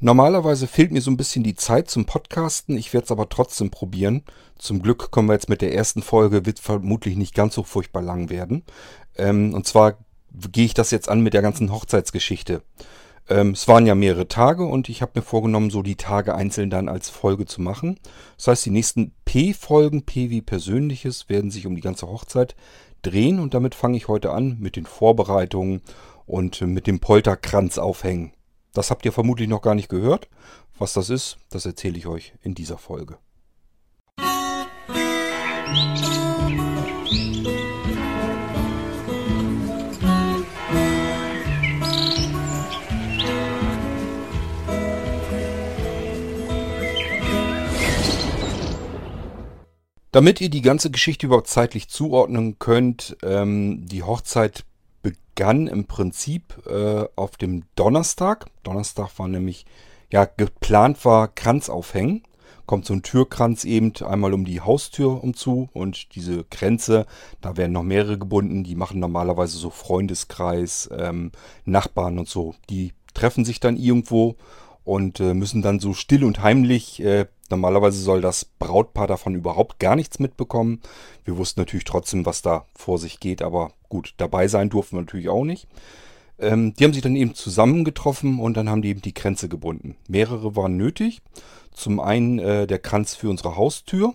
Normalerweise fehlt mir so ein bisschen die Zeit zum Podcasten. Ich werde es aber trotzdem probieren. Zum Glück kommen wir jetzt mit der ersten Folge, wird vermutlich nicht ganz so furchtbar lang werden. Ähm, und zwar gehe ich das jetzt an mit der ganzen Hochzeitsgeschichte. Ähm, es waren ja mehrere Tage und ich habe mir vorgenommen, so die Tage einzeln dann als Folge zu machen. Das heißt, die nächsten P-Folgen, P wie Persönliches, werden sich um die ganze Hochzeit drehen und damit fange ich heute an mit den Vorbereitungen und mit dem Polterkranz aufhängen. Das habt ihr vermutlich noch gar nicht gehört. Was das ist, das erzähle ich euch in dieser Folge. Damit ihr die ganze Geschichte überhaupt zeitlich zuordnen könnt, ähm, die Hochzeit begann im Prinzip äh, auf dem Donnerstag. Donnerstag war nämlich, ja, geplant war Kranz aufhängen. Kommt so ein Türkranz eben einmal um die Haustür umzu und diese Kränze, da werden noch mehrere gebunden, die machen normalerweise so Freundeskreis, ähm, Nachbarn und so. Die treffen sich dann irgendwo und äh, müssen dann so still und heimlich äh, Normalerweise soll das Brautpaar davon überhaupt gar nichts mitbekommen. Wir wussten natürlich trotzdem, was da vor sich geht, aber gut, dabei sein durften wir natürlich auch nicht. Ähm, die haben sich dann eben zusammengetroffen und dann haben die eben die Kränze gebunden. Mehrere waren nötig. Zum einen äh, der Kranz für unsere Haustür.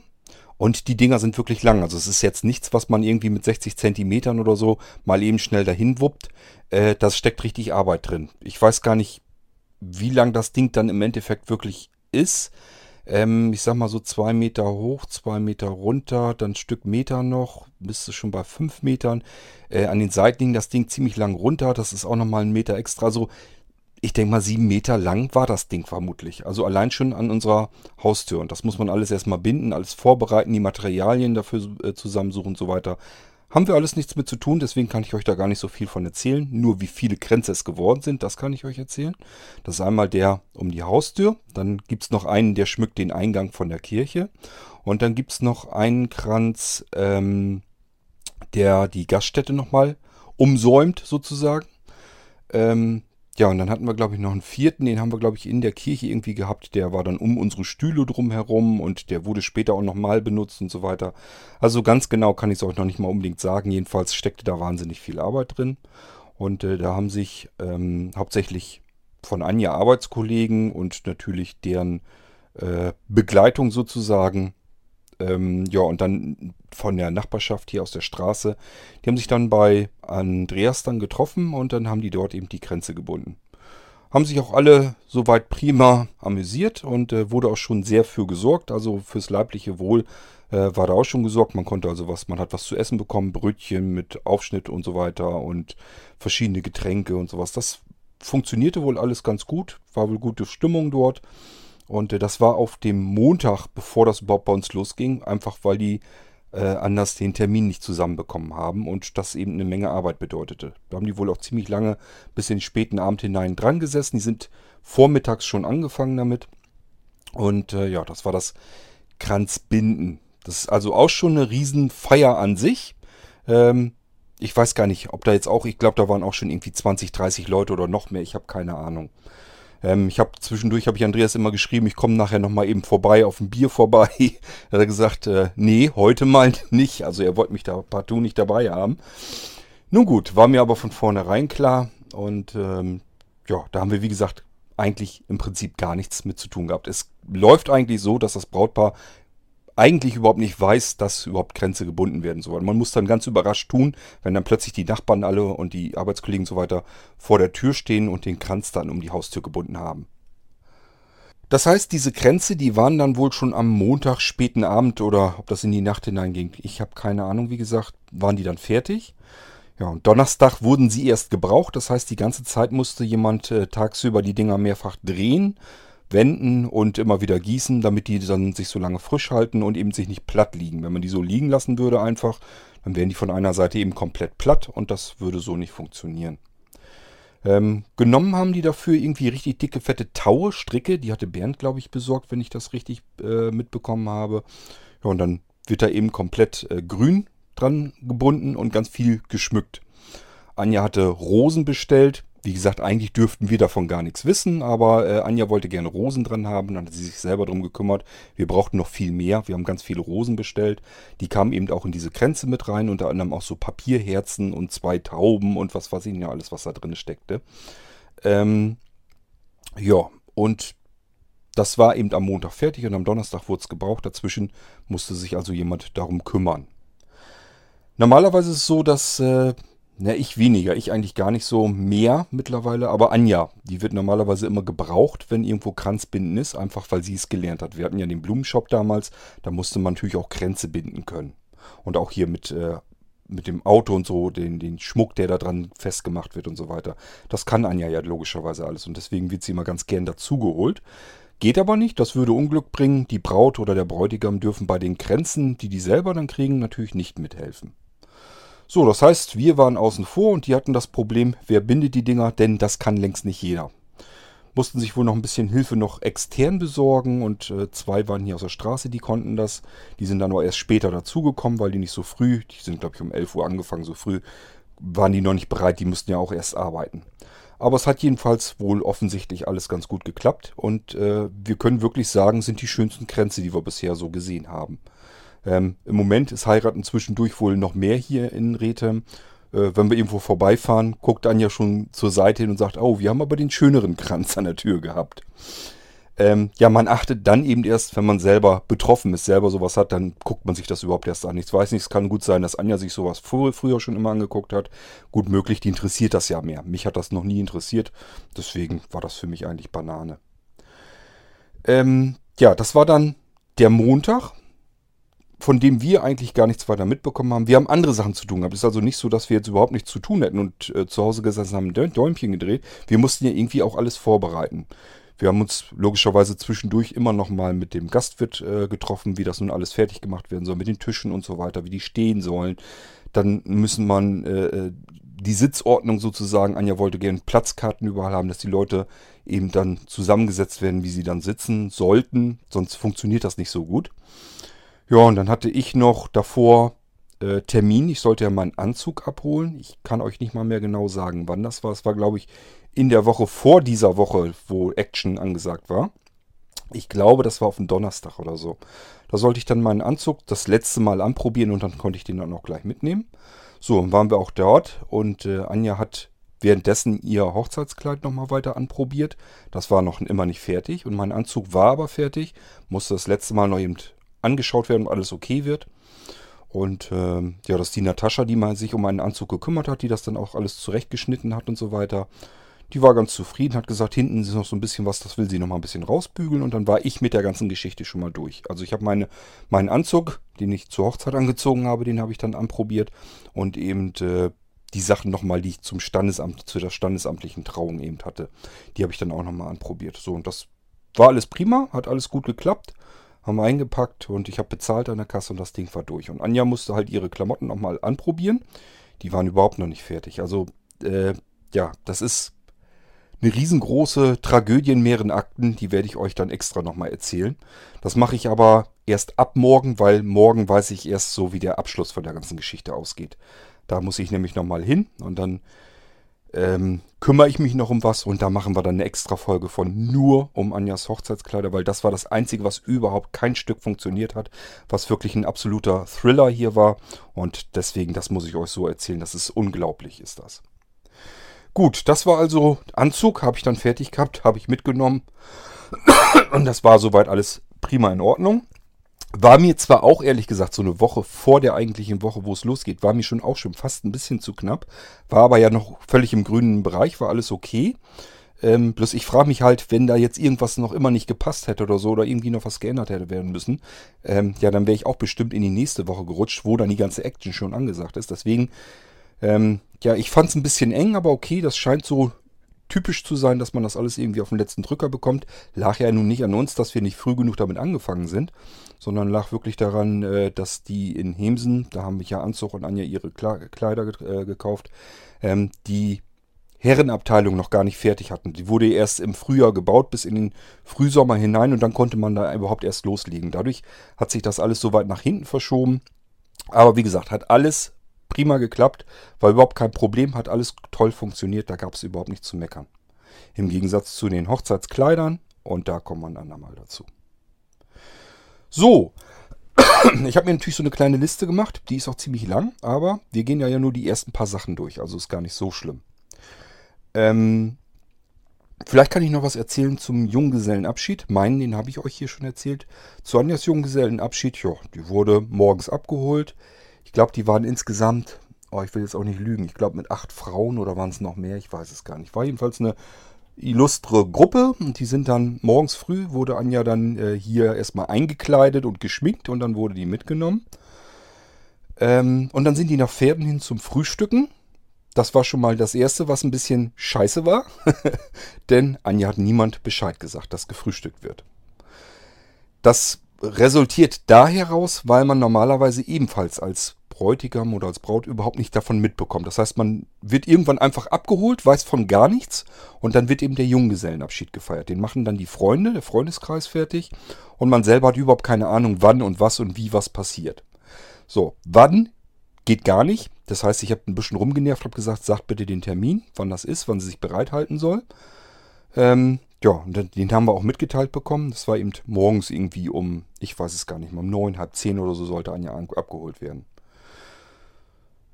Und die Dinger sind wirklich lang. Also es ist jetzt nichts, was man irgendwie mit 60 Zentimetern oder so mal eben schnell dahin wuppt. Äh, das steckt richtig Arbeit drin. Ich weiß gar nicht, wie lang das Ding dann im Endeffekt wirklich ist. Ähm, ich sag mal so zwei Meter hoch, zwei Meter runter, dann ein Stück Meter noch, bist du schon bei fünf Metern. Äh, an den Seiten ging das Ding ziemlich lang runter, das ist auch nochmal ein Meter extra. So, ich denke mal, sieben Meter lang war das Ding vermutlich. Also allein schon an unserer Haustür. Und das muss man alles erstmal binden, alles vorbereiten, die Materialien dafür äh, zusammensuchen und so weiter. Haben wir alles nichts mit zu tun, deswegen kann ich euch da gar nicht so viel von erzählen. Nur wie viele Kränze es geworden sind, das kann ich euch erzählen. Das ist einmal der um die Haustür. Dann gibt es noch einen, der schmückt den Eingang von der Kirche. Und dann gibt es noch einen Kranz, ähm, der die Gaststätte nochmal umsäumt sozusagen. Ähm, ja, und dann hatten wir, glaube ich, noch einen vierten, den haben wir, glaube ich, in der Kirche irgendwie gehabt. Der war dann um unsere Stühle drumherum und der wurde später auch nochmal benutzt und so weiter. Also ganz genau kann ich es euch noch nicht mal unbedingt sagen. Jedenfalls steckte da wahnsinnig viel Arbeit drin. Und äh, da haben sich ähm, hauptsächlich von Anja Arbeitskollegen und natürlich deren äh, Begleitung sozusagen ähm, ja, und dann von der Nachbarschaft hier aus der Straße, die haben sich dann bei Andreas dann getroffen und dann haben die dort eben die Grenze gebunden. Haben sich auch alle soweit prima amüsiert und äh, wurde auch schon sehr für gesorgt. Also fürs leibliche Wohl äh, war da auch schon gesorgt. Man konnte also was, man hat was zu essen bekommen, Brötchen mit Aufschnitt und so weiter und verschiedene Getränke und sowas. Das funktionierte wohl alles ganz gut, war wohl gute Stimmung dort. Und äh, das war auf dem Montag, bevor das überhaupt bei uns losging, einfach weil die äh, anders den Termin nicht zusammenbekommen haben und das eben eine Menge Arbeit bedeutete. Da haben die wohl auch ziemlich lange bis in den späten Abend hinein dran gesessen. Die sind vormittags schon angefangen damit. Und äh, ja, das war das Kranzbinden. Das ist also auch schon eine Riesenfeier an sich. Ähm, ich weiß gar nicht, ob da jetzt auch, ich glaube, da waren auch schon irgendwie 20, 30 Leute oder noch mehr. Ich habe keine Ahnung. Ähm, ich habe zwischendurch, habe ich Andreas immer geschrieben, ich komme nachher nochmal eben vorbei, auf ein Bier vorbei. da hat er gesagt, äh, nee, heute mal nicht. Also er wollte mich da partout nicht dabei haben. Nun gut, war mir aber von vornherein klar. Und ähm, ja, da haben wir, wie gesagt, eigentlich im Prinzip gar nichts mit zu tun gehabt. Es läuft eigentlich so, dass das Brautpaar eigentlich überhaupt nicht weiß, dass überhaupt Grenze gebunden werden soll. Man muss dann ganz überrascht tun, wenn dann plötzlich die Nachbarn alle und die Arbeitskollegen und so weiter vor der Tür stehen und den Kranz dann um die Haustür gebunden haben. Das heißt, diese Grenze, die waren dann wohl schon am Montag, späten Abend oder ob das in die Nacht hineinging, ich habe keine Ahnung, wie gesagt, waren die dann fertig. Ja, und Donnerstag wurden sie erst gebraucht, das heißt, die ganze Zeit musste jemand äh, tagsüber die Dinger mehrfach drehen wenden und immer wieder gießen, damit die dann sich so lange frisch halten und eben sich nicht platt liegen. Wenn man die so liegen lassen würde einfach, dann wären die von einer Seite eben komplett platt und das würde so nicht funktionieren. Ähm, genommen haben die dafür irgendwie richtig dicke, fette Taue, Stricke. Die hatte Bernd, glaube ich, besorgt, wenn ich das richtig äh, mitbekommen habe. Ja, und dann wird da eben komplett äh, grün dran gebunden und ganz viel geschmückt. Anja hatte Rosen bestellt wie gesagt, eigentlich dürften wir davon gar nichts wissen, aber äh, Anja wollte gerne Rosen dran haben, dann hat sie sich selber darum gekümmert. Wir brauchten noch viel mehr. Wir haben ganz viele Rosen bestellt. Die kamen eben auch in diese Kränze mit rein, unter anderem auch so Papierherzen und zwei Tauben und was weiß ich ja alles, was da drin steckte. Ähm, ja, und das war eben am Montag fertig und am Donnerstag wurde es gebraucht. Dazwischen musste sich also jemand darum kümmern. Normalerweise ist es so, dass äh, na, ich weniger. Ich eigentlich gar nicht so mehr mittlerweile. Aber Anja, die wird normalerweise immer gebraucht, wenn irgendwo Kranzbinden ist. Einfach weil sie es gelernt hat. Wir hatten ja den Blumenshop damals. Da musste man natürlich auch Kränze binden können. Und auch hier mit, äh, mit dem Auto und so, den, den Schmuck, der da dran festgemacht wird und so weiter. Das kann Anja ja logischerweise alles. Und deswegen wird sie immer ganz gern dazugeholt. Geht aber nicht, das würde Unglück bringen. Die Braut oder der Bräutigam dürfen bei den Kränzen, die die selber dann kriegen, natürlich nicht mithelfen. So, das heißt, wir waren außen vor und die hatten das Problem, wer bindet die Dinger, denn das kann längst nicht jeder. Mussten sich wohl noch ein bisschen Hilfe noch extern besorgen und äh, zwei waren hier aus der Straße, die konnten das. Die sind dann aber erst später dazugekommen, weil die nicht so früh, die sind glaube ich um 11 Uhr angefangen, so früh waren die noch nicht bereit, die mussten ja auch erst arbeiten. Aber es hat jedenfalls wohl offensichtlich alles ganz gut geklappt und äh, wir können wirklich sagen, sind die schönsten Kränze, die wir bisher so gesehen haben. Ähm, Im Moment ist Heiraten zwischendurch wohl noch mehr hier in Rethem. Äh, wenn wir irgendwo vorbeifahren, guckt Anja schon zur Seite hin und sagt, oh, wir haben aber den schöneren Kranz an der Tür gehabt. Ähm, ja, man achtet dann eben erst, wenn man selber betroffen ist, selber sowas hat, dann guckt man sich das überhaupt erst an. Ich weiß nicht, es kann gut sein, dass Anja sich sowas früher, früher schon immer angeguckt hat. Gut möglich, die interessiert das ja mehr. Mich hat das noch nie interessiert, deswegen war das für mich eigentlich Banane. Ähm, ja, das war dann der Montag von dem wir eigentlich gar nichts weiter mitbekommen haben. Wir haben andere Sachen zu tun gehabt. Es ist also nicht so, dass wir jetzt überhaupt nichts zu tun hätten und äh, zu Hause gesessen haben, ein Däumchen gedreht. Wir mussten ja irgendwie auch alles vorbereiten. Wir haben uns logischerweise zwischendurch immer noch mal mit dem Gastwirt äh, getroffen, wie das nun alles fertig gemacht werden soll, mit den Tischen und so weiter, wie die stehen sollen. Dann müssen man äh, äh die Sitzordnung sozusagen, Anja wollte gerne Platzkarten überall haben, dass die Leute eben dann zusammengesetzt werden, wie sie dann sitzen sollten, sonst funktioniert das nicht so gut. Ja, und dann hatte ich noch davor äh, Termin. Ich sollte ja meinen Anzug abholen. Ich kann euch nicht mal mehr genau sagen, wann das war. Es war, glaube ich, in der Woche vor dieser Woche, wo Action angesagt war. Ich glaube, das war auf dem Donnerstag oder so. Da sollte ich dann meinen Anzug das letzte Mal anprobieren und dann konnte ich den dann auch gleich mitnehmen. So, dann waren wir auch dort und äh, Anja hat währenddessen ihr Hochzeitskleid nochmal weiter anprobiert. Das war noch immer nicht fertig und mein Anzug war aber fertig. Musste das letzte Mal noch eben angeschaut werden, ob alles okay wird. Und ähm, ja, das ist die Natascha, die mal sich um einen Anzug gekümmert hat, die das dann auch alles zurechtgeschnitten hat und so weiter. Die war ganz zufrieden, hat gesagt, hinten ist noch so ein bisschen was, das will sie noch mal ein bisschen rausbügeln. Und dann war ich mit der ganzen Geschichte schon mal durch. Also ich habe meine, meinen Anzug, den ich zur Hochzeit angezogen habe, den habe ich dann anprobiert. Und eben äh, die Sachen nochmal, die ich zum Standesamt, zu der standesamtlichen Trauung eben hatte, die habe ich dann auch nochmal anprobiert. So, und das war alles prima, hat alles gut geklappt haben eingepackt und ich habe bezahlt an der Kasse und das Ding war durch. Und Anja musste halt ihre Klamotten nochmal anprobieren. Die waren überhaupt noch nicht fertig. Also, äh, ja, das ist eine riesengroße Tragödie in mehreren Akten. Die werde ich euch dann extra nochmal erzählen. Das mache ich aber erst ab morgen, weil morgen weiß ich erst so, wie der Abschluss von der ganzen Geschichte ausgeht. Da muss ich nämlich nochmal hin und dann ähm, kümmere ich mich noch um was und da machen wir dann eine extra Folge von nur um Anjas Hochzeitskleider, weil das war das Einzige, was überhaupt kein Stück funktioniert hat, was wirklich ein absoluter Thriller hier war und deswegen, das muss ich euch so erzählen, das ist unglaublich, ist das. Gut, das war also Anzug, habe ich dann fertig gehabt, habe ich mitgenommen und das war soweit alles prima in Ordnung. War mir zwar auch ehrlich gesagt so eine Woche vor der eigentlichen Woche, wo es losgeht, war mir schon auch schon fast ein bisschen zu knapp. War aber ja noch völlig im grünen Bereich, war alles okay. Ähm, bloß ich frage mich halt, wenn da jetzt irgendwas noch immer nicht gepasst hätte oder so oder irgendwie noch was geändert hätte werden müssen, ähm, ja, dann wäre ich auch bestimmt in die nächste Woche gerutscht, wo dann die ganze Action schon angesagt ist. Deswegen, ähm, ja, ich fand es ein bisschen eng, aber okay, das scheint so typisch zu sein, dass man das alles irgendwie auf den letzten Drücker bekommt. Lag ja nun nicht an uns, dass wir nicht früh genug damit angefangen sind, sondern lag wirklich daran, äh, dass die in Hemsen, da haben mich ja Anzug und Anja ihre Kleider äh, gekauft, ähm, die Herrenabteilung noch gar nicht fertig hatten. Die wurde erst im Frühjahr gebaut, bis in den Frühsommer hinein und dann konnte man da überhaupt erst loslegen. Dadurch hat sich das alles so weit nach hinten verschoben. Aber wie gesagt, hat alles prima geklappt, war überhaupt kein Problem, hat alles toll funktioniert, da gab es überhaupt nichts zu meckern. Im Gegensatz zu den Hochzeitskleidern und da wir ein andermal dazu. So, ich habe mir natürlich so eine kleine Liste gemacht, die ist auch ziemlich lang, aber wir gehen ja, nur die ersten paar Sachen durch, also ist gar nicht so schlimm. Ähm, vielleicht kann ich noch was erzählen zum Junggesellenabschied. Meinen, den habe ich euch hier schon erzählt. Zu Anjas Junggesellenabschied, ja, die wurde morgens abgeholt. Ich glaube, die waren insgesamt, oh, ich will jetzt auch nicht lügen, ich glaube mit acht Frauen oder waren es noch mehr, ich weiß es gar nicht. War jedenfalls eine illustre Gruppe und die sind dann morgens früh, wurde Anja dann äh, hier erstmal eingekleidet und geschminkt und dann wurde die mitgenommen. Ähm, und dann sind die nach Pferden hin zum Frühstücken. Das war schon mal das Erste, was ein bisschen scheiße war. Denn Anja hat niemand Bescheid gesagt, dass gefrühstückt wird. Das resultiert da heraus, weil man normalerweise ebenfalls als Bräutigam oder als Braut überhaupt nicht davon mitbekommt. Das heißt, man wird irgendwann einfach abgeholt, weiß von gar nichts und dann wird eben der Junggesellenabschied gefeiert. Den machen dann die Freunde, der Freundeskreis fertig und man selber hat überhaupt keine Ahnung, wann und was und wie was passiert. So, wann geht gar nicht. Das heißt, ich habe ein bisschen rumgenervt, habe gesagt, sagt bitte den Termin, wann das ist, wann sie sich bereithalten soll. Ähm, ja, den haben wir auch mitgeteilt bekommen. Das war eben morgens irgendwie um, ich weiß es gar nicht mehr, um neun, halb zehn oder so sollte Anja abgeholt werden.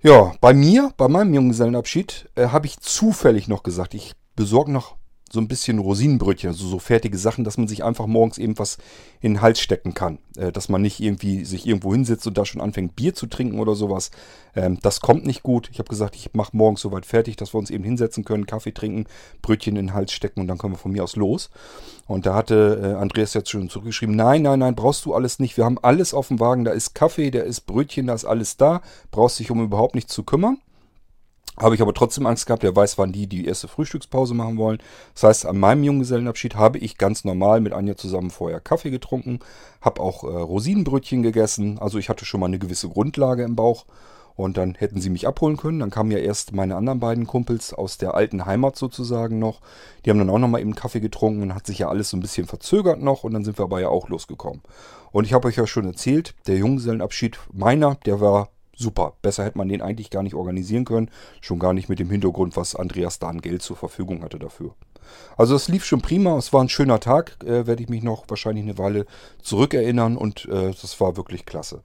Ja, bei mir, bei meinem Junggesellenabschied, äh, habe ich zufällig noch gesagt, ich besorge noch so ein bisschen Rosinenbrötchen, also so fertige Sachen, dass man sich einfach morgens eben was in den Hals stecken kann. Äh, dass man nicht irgendwie sich irgendwo hinsetzt und da schon anfängt Bier zu trinken oder sowas. Ähm, das kommt nicht gut. Ich habe gesagt, ich mache morgens soweit fertig, dass wir uns eben hinsetzen können, Kaffee trinken, Brötchen in den Hals stecken und dann können wir von mir aus los. Und da hatte äh, Andreas jetzt schon zurückgeschrieben, nein, nein, nein, brauchst du alles nicht. Wir haben alles auf dem Wagen, da ist Kaffee, da ist Brötchen, da ist alles da. Brauchst dich um überhaupt nicht zu kümmern. Habe ich aber trotzdem Angst gehabt, der weiß, wann die die erste Frühstückspause machen wollen. Das heißt, an meinem Junggesellenabschied habe ich ganz normal mit Anja zusammen vorher Kaffee getrunken, habe auch äh, Rosinenbrötchen gegessen. Also ich hatte schon mal eine gewisse Grundlage im Bauch. Und dann hätten sie mich abholen können. Dann kamen ja erst meine anderen beiden Kumpels aus der alten Heimat sozusagen noch. Die haben dann auch nochmal eben Kaffee getrunken und hat sich ja alles so ein bisschen verzögert noch. Und dann sind wir aber ja auch losgekommen. Und ich habe euch ja schon erzählt, der Junggesellenabschied meiner, der war super. Besser hätte man den eigentlich gar nicht organisieren können. Schon gar nicht mit dem Hintergrund, was Andreas da an Geld zur Verfügung hatte dafür. Also es lief schon prima. Es war ein schöner Tag. Äh, Werde ich mich noch wahrscheinlich eine Weile zurückerinnern. Und äh, das war wirklich klasse.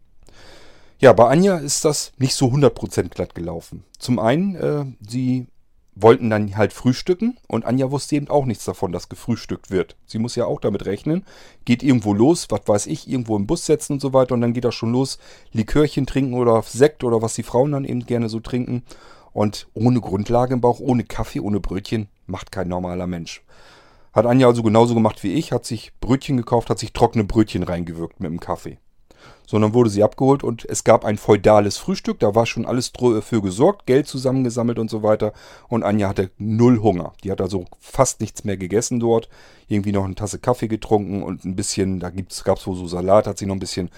Ja, bei Anja ist das nicht so 100% glatt gelaufen. Zum einen, äh, sie wollten dann halt frühstücken und Anja wusste eben auch nichts davon, dass gefrühstückt wird. Sie muss ja auch damit rechnen, geht irgendwo los, was weiß ich, irgendwo im Bus setzen und so weiter und dann geht das schon los, Likörchen trinken oder Sekt oder was die Frauen dann eben gerne so trinken. Und ohne Grundlage im Bauch, ohne Kaffee, ohne Brötchen macht kein normaler Mensch. Hat Anja also genauso gemacht wie ich, hat sich Brötchen gekauft, hat sich trockene Brötchen reingewirkt mit dem Kaffee sondern wurde sie abgeholt und es gab ein feudales Frühstück. Da war schon alles für gesorgt, Geld zusammengesammelt und so weiter. Und Anja hatte null Hunger. Die hat also fast nichts mehr gegessen dort. Irgendwie noch eine Tasse Kaffee getrunken und ein bisschen, da gab es wohl so Salat, hat sie noch ein bisschen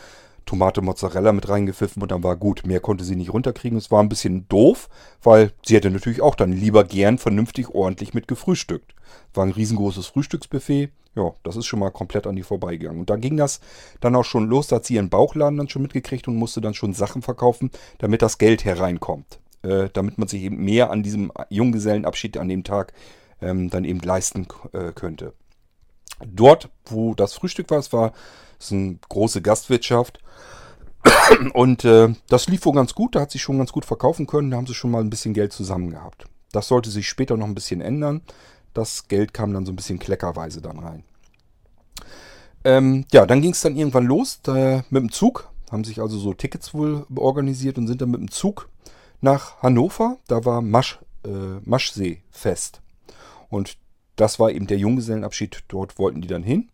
Tomate Mozzarella mit reingepfiffen und dann war gut. Mehr konnte sie nicht runterkriegen. Es war ein bisschen doof, weil sie hätte natürlich auch dann lieber gern vernünftig ordentlich mit gefrühstückt. War ein riesengroßes Frühstücksbuffet ja, das ist schon mal komplett an die vorbeigegangen. Und da ging das dann auch schon los, da hat sie ihren Bauchladen dann schon mitgekriegt und musste dann schon Sachen verkaufen, damit das Geld hereinkommt. Äh, damit man sich eben mehr an diesem Junggesellenabschied an dem Tag ähm, dann eben leisten äh, könnte. Dort, wo das Frühstück war, es war es eine große Gastwirtschaft. Und äh, das lief wohl ganz gut, da hat sich schon ganz gut verkaufen können, da haben sie schon mal ein bisschen Geld zusammen gehabt. Das sollte sich später noch ein bisschen ändern. Das Geld kam dann so ein bisschen kleckerweise dann rein. Ähm, ja, dann ging es dann irgendwann los da, mit dem Zug. Haben sich also so Tickets wohl organisiert und sind dann mit dem Zug nach Hannover. Da war Masch, äh, Maschsee-Fest. Und das war eben der Junggesellenabschied. Dort wollten die dann hin.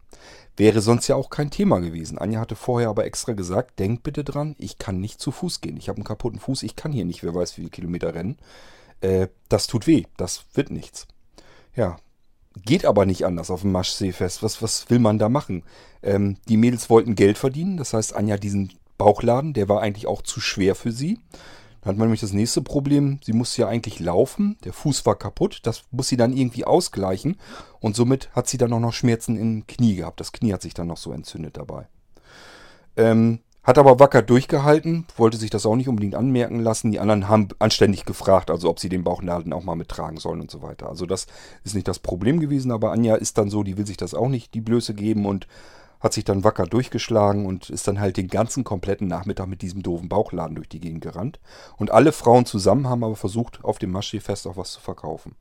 Wäre sonst ja auch kein Thema gewesen. Anja hatte vorher aber extra gesagt, denkt bitte dran, ich kann nicht zu Fuß gehen. Ich habe einen kaputten Fuß, ich kann hier nicht, wer weiß wie viele Kilometer rennen. Äh, das tut weh, das wird nichts. Ja, geht aber nicht anders auf dem Maschseefest. Was, was will man da machen? Ähm, die Mädels wollten Geld verdienen, das heißt, Anja diesen Bauchladen, der war eigentlich auch zu schwer für sie. Dann hat man nämlich das nächste Problem, sie musste ja eigentlich laufen, der Fuß war kaputt, das muss sie dann irgendwie ausgleichen und somit hat sie dann auch noch Schmerzen im Knie gehabt. Das Knie hat sich dann noch so entzündet dabei. Ähm, Hat aber wacker durchgehalten, wollte sich das auch nicht unbedingt anmerken lassen. Die anderen haben anständig gefragt, also ob sie den Bauchnabel auch mal mittragen sollen und so weiter. Also das ist nicht das Problem gewesen, aber Anja ist dann so, die will sich das auch nicht die Blöße geben und hat sich dann wacker durchgeschlagen und ist dann halt den ganzen kompletten Nachmittag mit diesem doofen Bauchladen durch die Gegend gerannt. Und alle Frauen zusammen haben aber versucht, auf dem Maschsee-Fest auch was zu verkaufen.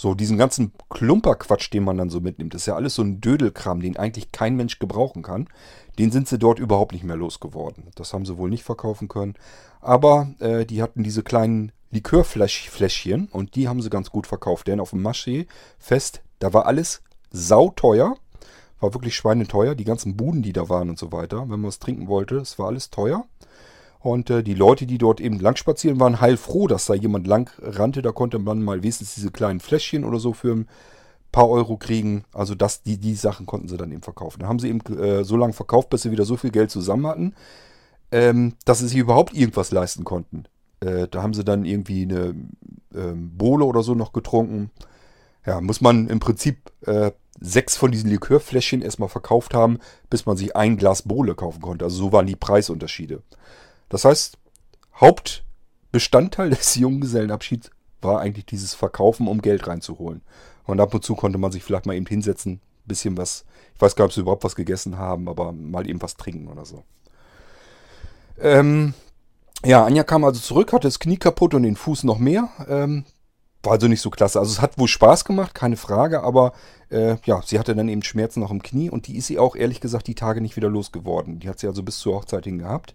So, diesen ganzen Klumperquatsch, den man dann so mitnimmt, ist ja alles so ein Dödelkram, den eigentlich kein Mensch gebrauchen kann. Den sind sie dort überhaupt nicht mehr losgeworden. Das haben sie wohl nicht verkaufen können. Aber äh, die hatten diese kleinen Likörfläschchen und die haben sie ganz gut verkauft. Denn auf dem Maschee-Fest, da war alles sauteuer. War wirklich schweineteuer. Die ganzen Buden, die da waren und so weiter. Wenn man was trinken wollte, es war alles teuer. Und äh, die Leute, die dort eben lang spazieren, waren heilfroh, dass da jemand lang rannte. Da konnte man mal wenigstens diese kleinen Fläschchen oder so für ein paar Euro kriegen. Also das, die, die Sachen konnten sie dann eben verkaufen. Dann haben sie eben äh, so lange verkauft, bis sie wieder so viel Geld zusammen hatten, ähm, dass sie sich überhaupt irgendwas leisten konnten. Äh, da haben sie dann irgendwie eine ähm, Bohle oder so noch getrunken. Ja, muss man im Prinzip äh, sechs von diesen Likörfläschchen erstmal verkauft haben, bis man sich ein Glas Bohle kaufen konnte. Also so waren die Preisunterschiede. Das heißt, Hauptbestandteil des Junggesellenabschieds war eigentlich dieses Verkaufen, um Geld reinzuholen. Und ab und zu konnte man sich vielleicht mal eben hinsetzen, bisschen was, ich weiß gar nicht, ob sie überhaupt was gegessen haben, aber mal eben was trinken oder so. Ähm, ja, Anja kam also zurück, hatte das Knie kaputt und den Fuß noch mehr. Ähm, war also nicht so klasse. Also es hat wohl Spaß gemacht, keine Frage, aber äh, ja, sie hatte dann eben Schmerzen noch im Knie und die ist sie auch ehrlich gesagt die Tage nicht wieder losgeworden. Die hat sie also bis zur Hochzeit hin gehabt.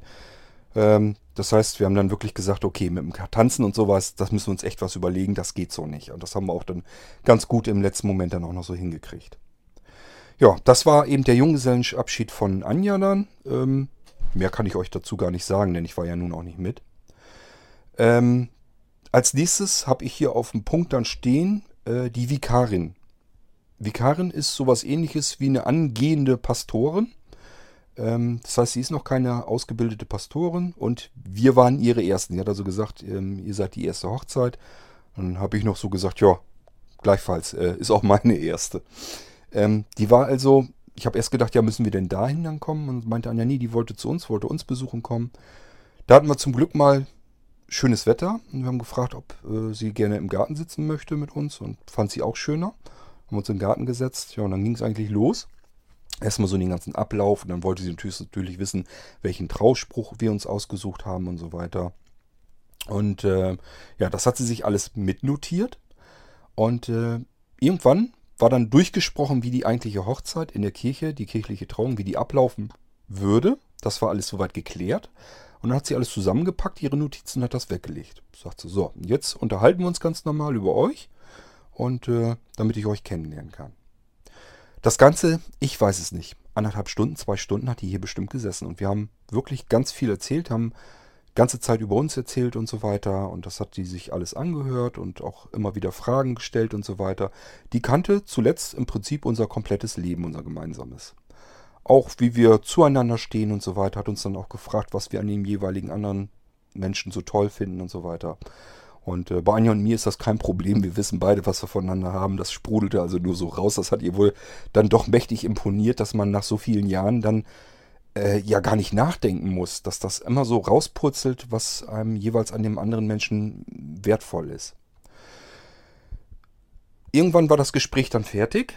Ähm, das heißt, wir haben dann wirklich gesagt, okay, mit dem Tanzen und sowas, das müssen wir uns echt was überlegen, das geht so nicht. Und das haben wir auch dann ganz gut im letzten Moment dann auch noch so hingekriegt. Ja, das war eben der Junggesellenabschied von Anja dann. Ähm, mehr kann ich euch dazu gar nicht sagen, denn ich war ja nun auch nicht mit. Ähm, als nächstes habe ich hier auf dem Punkt dann stehen äh, die Vikarin. Vikarin ist sowas ähnliches wie eine angehende Pastorin. Ähm, das heißt, sie ist noch keine ausgebildete Pastorin und wir waren ihre Ersten. Sie hat also gesagt, ähm, ihr seid die erste Hochzeit. Dann habe ich noch so gesagt, ja, gleichfalls, äh, ist auch meine erste. Ähm, die war also, ich habe erst gedacht, ja, müssen wir denn dahin dann kommen? Und meinte Anja, nee, die wollte zu uns, wollte uns besuchen kommen. Da hatten wir zum Glück mal schönes Wetter und wir haben gefragt, ob äh, sie gerne im Garten sitzen möchte mit uns und fand sie auch schöner. Haben uns im Garten gesetzt, ja, und dann ging es eigentlich los erstmal so den ganzen Ablauf und dann wollte sie natürlich wissen, welchen Trauspruch wir uns ausgesucht haben und so weiter. Und äh, ja, das hat sie sich alles mitnotiert. Und äh, irgendwann war dann durchgesprochen, wie die eigentliche Hochzeit in der Kirche, die kirchliche Trauung, wie die ablaufen würde. Das war alles soweit geklärt. Und dann hat sie alles zusammengepackt, ihre Notizen hat das weggelegt. Sagt sie, so, jetzt unterhalten wir uns ganz normal über euch und äh, damit ich euch kennenlernen kann. Das Ganze, ich weiß es nicht. Anderthalb Stunden, zwei Stunden hat die hier bestimmt gesessen. Und wir haben wirklich ganz viel erzählt, haben ganze Zeit über uns erzählt und so weiter. Und das hat die sich alles angehört und auch immer wieder Fragen gestellt und so weiter. Die kannte zuletzt im Prinzip unser komplettes Leben, unser gemeinsames. Auch wie wir zueinander stehen und so weiter, hat uns dann auch gefragt, was wir an dem jeweiligen anderen Menschen so toll finden und so weiter. Und äh, bei Anja und mir ist das kein Problem. Wir wissen beide, was wir voneinander haben. Das sprudelte also nur so raus. Das hat ihr wohl dann doch mächtig imponiert, dass man nach so vielen Jahren dann äh, ja gar nicht nachdenken muss, dass das immer so rauspurzelt, was einem jeweils an dem anderen Menschen wertvoll ist. Irgendwann war das Gespräch dann fertig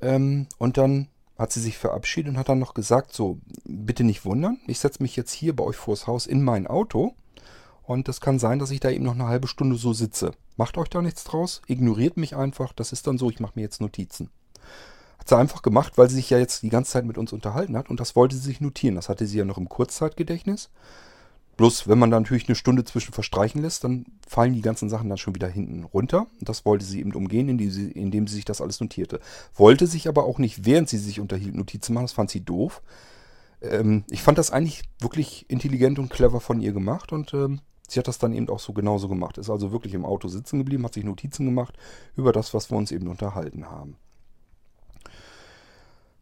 ähm, und dann hat sie sich verabschiedet und hat dann noch gesagt, so, bitte nicht wundern, ich setze mich jetzt hier bei euch vors Haus in mein Auto und es kann sein, dass ich da eben noch eine halbe Stunde so sitze. Macht euch da nichts draus, ignoriert mich einfach. Das ist dann so, ich mache mir jetzt Notizen. Hat sie einfach gemacht, weil sie sich ja jetzt die ganze Zeit mit uns unterhalten hat und das wollte sie sich notieren. Das hatte sie ja noch im Kurzzeitgedächtnis. Bloß, wenn man da natürlich eine Stunde zwischen verstreichen lässt, dann fallen die ganzen Sachen dann schon wieder hinten runter. Und das wollte sie eben umgehen, indem sie, indem sie sich das alles notierte. Wollte sich aber auch nicht, während sie sich unterhielt, Notizen machen. Das fand sie doof. Ähm, ich fand das eigentlich wirklich intelligent und clever von ihr gemacht und ähm, Sie hat das dann eben auch so genauso gemacht. Ist also wirklich im Auto sitzen geblieben, hat sich Notizen gemacht über das, was wir uns eben unterhalten haben.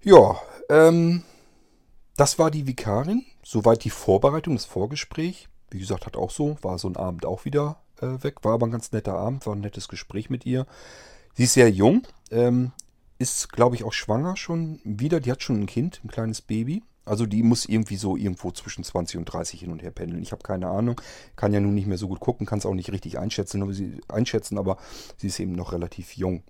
Ja, ähm, das war die Vikarin. Soweit die Vorbereitung, das Vorgespräch. Wie gesagt, hat auch so, war so ein Abend auch wieder äh, weg. War aber ein ganz netter Abend, war ein nettes Gespräch mit ihr. Sie ist sehr jung, ähm, ist, glaube ich, auch schwanger schon wieder. Die hat schon ein Kind, ein kleines Baby. Also die muss irgendwie so irgendwo zwischen 20 und 30 hin und her pendeln. Ich habe keine Ahnung. Kann ja nun nicht mehr so gut gucken, kann es auch nicht richtig einschätzen, aber sie, einschätzen, aber sie ist eben noch relativ jung.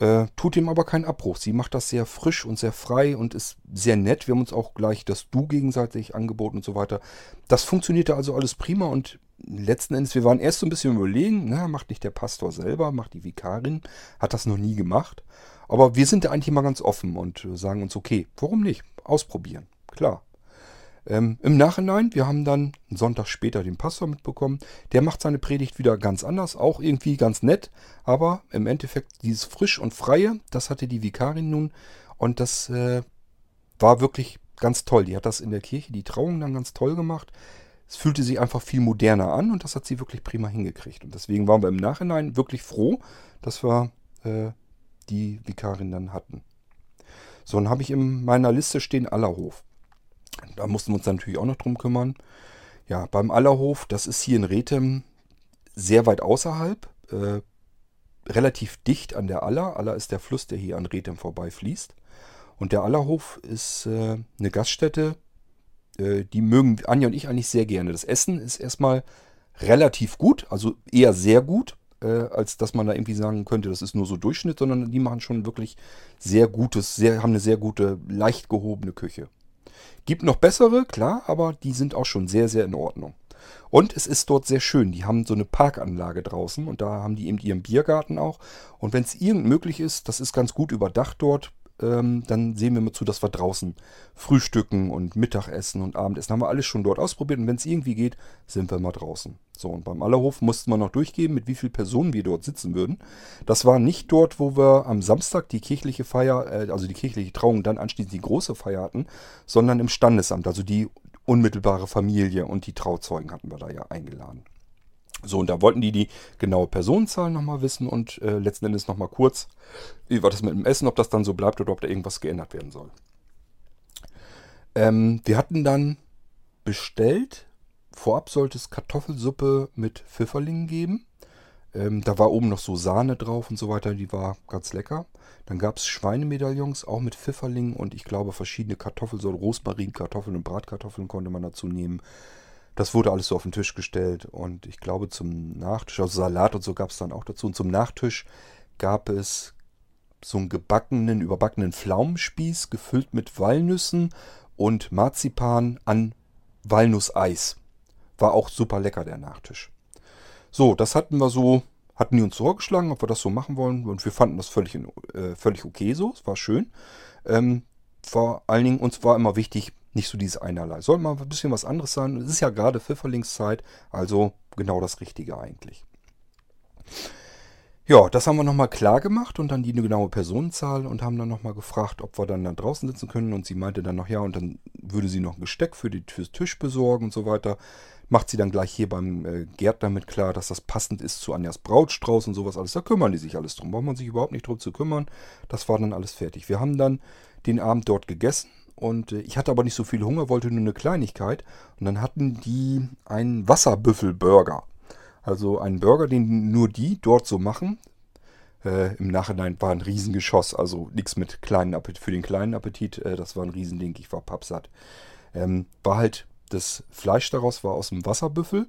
Äh, tut ihm aber keinen Abbruch. Sie macht das sehr frisch und sehr frei und ist sehr nett. Wir haben uns auch gleich das Du gegenseitig angeboten und so weiter. Das funktionierte also alles prima und letzten Endes, wir waren erst so ein bisschen überlegen, na, macht nicht der Pastor selber, macht die Vikarin, hat das noch nie gemacht. Aber wir sind da eigentlich immer ganz offen und sagen uns, okay, warum nicht? Ausprobieren, klar. Ähm, Im Nachhinein, wir haben dann einen Sonntag später den Pastor mitbekommen. Der macht seine Predigt wieder ganz anders, auch irgendwie ganz nett. Aber im Endeffekt dieses frisch und freie, das hatte die Vikarin nun. Und das äh, war wirklich ganz toll. Die hat das in der Kirche, die Trauung dann ganz toll gemacht. Es fühlte sich einfach viel moderner an und das hat sie wirklich prima hingekriegt. Und deswegen waren wir im Nachhinein wirklich froh, dass wir äh, die Vikarin dann hatten. So, dann habe ich in meiner Liste stehen Allerhof. Da mussten wir uns natürlich auch noch drum kümmern. Ja, beim Allerhof, das ist hier in Rethem sehr weit außerhalb, äh, relativ dicht an der Aller. Aller ist der Fluss, der hier an Rethem vorbeifließt. Und der Allerhof ist äh, eine Gaststätte, äh, die mögen Anja und ich eigentlich sehr gerne. Das Essen ist erstmal relativ gut, also eher sehr gut, äh, als dass man da irgendwie sagen könnte, das ist nur so Durchschnitt, sondern die machen schon wirklich sehr gutes, sehr, haben eine sehr gute, leicht gehobene Küche. Gibt noch bessere, klar, aber die sind auch schon sehr, sehr in Ordnung. Und es ist dort sehr schön. Die haben so eine Parkanlage draußen und da haben die eben ihren Biergarten auch. Und wenn es irgend möglich ist, das ist ganz gut überdacht dort, ähm, dann sehen wir mal zu, dass wir draußen frühstücken und Mittagessen und Abendessen. Haben wir alles schon dort ausprobiert und wenn es irgendwie geht, sind wir mal draußen. So, und beim Allerhof mussten wir noch durchgeben, mit wie vielen Personen wir dort sitzen würden. Das war nicht dort, wo wir am Samstag die kirchliche Feier, äh, also die kirchliche Trauung, dann anschließend die große Feier hatten, sondern im Standesamt, also die unmittelbare Familie und die Trauzeugen hatten wir da ja eingeladen. So, und da wollten die die genaue Personenzahl nochmal wissen und äh, letzten Endes nochmal kurz, wie war das mit dem Essen, ob das dann so bleibt oder ob da irgendwas geändert werden soll. Ähm, wir hatten dann bestellt, vorab sollte es Kartoffelsuppe mit Pfifferlingen geben. Ähm, da war oben noch so Sahne drauf und so weiter, die war ganz lecker. Dann gab es Schweinemedaillons, auch mit Pfifferlingen und ich glaube verschiedene Kartoffelsorten, Rosmarin, Kartoffeln und Bratkartoffeln konnte man dazu nehmen. Das wurde alles so auf den Tisch gestellt und ich glaube zum Nachtisch, also Salat und so gab es dann auch dazu. Und zum Nachtisch gab es so einen gebackenen, überbackenen Pflaumenspieß gefüllt mit Walnüssen und Marzipan an Walnusseis. War auch super lecker, der Nachtisch. So, das hatten wir so, hatten die uns vorgeschlagen, ob wir das so machen wollen. Und wir fanden das völlig, äh, völlig okay so. Es war schön. Ähm, vor allen Dingen, uns war immer wichtig, nicht so dieses Einerlei. Soll mal ein bisschen was anderes sein. Es ist ja gerade Pfifferlingszeit, also genau das Richtige eigentlich. Ja, das haben wir nochmal klar gemacht und dann die genaue Personenzahl und haben dann nochmal gefragt, ob wir dann, dann draußen sitzen können. Und sie meinte dann noch, ja, und dann würde sie noch ein Gesteck für die, fürs Tisch besorgen und so weiter. Macht sie dann gleich hier beim äh, Gärtner mit klar, dass das passend ist zu Anjas Brautstrauß und sowas alles. Da kümmern die sich alles drum. Braucht man sich überhaupt nicht drum zu kümmern. Das war dann alles fertig. Wir haben dann den Abend dort gegessen und äh, ich hatte aber nicht so viel Hunger, wollte nur eine Kleinigkeit. Und dann hatten die einen Wasserbüffelburger. Also einen Burger, den nur die dort so machen. Äh, Im Nachhinein war ein Riesengeschoss, also nichts mit kleinen Appetit. Für den kleinen Appetit, äh, das war ein Riesending, ich war pappsatt. Ähm, war halt, das Fleisch daraus war aus dem Wasserbüffel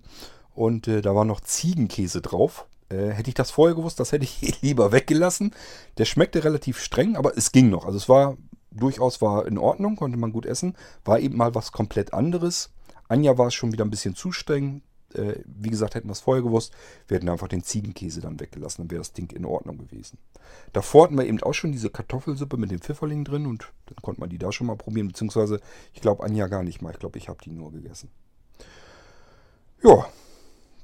und äh, da war noch Ziegenkäse drauf. Äh, hätte ich das vorher gewusst, das hätte ich lieber weggelassen. Der schmeckte relativ streng, aber es ging noch. Also es war durchaus war in Ordnung, konnte man gut essen. War eben mal was komplett anderes. Anja war es schon wieder ein bisschen zu streng. Äh, wie gesagt, hätten wir es vorher gewusst, wir hätten einfach den Ziegenkäse dann weggelassen, dann wäre das Ding in Ordnung gewesen. Davor hatten wir eben auch schon diese Kartoffelsuppe mit dem Pfifferling drin und dann konnte man die da schon mal probieren, beziehungsweise ich glaube Anja gar nicht mal. Ich glaube, ich habe die nur gegessen. Ja,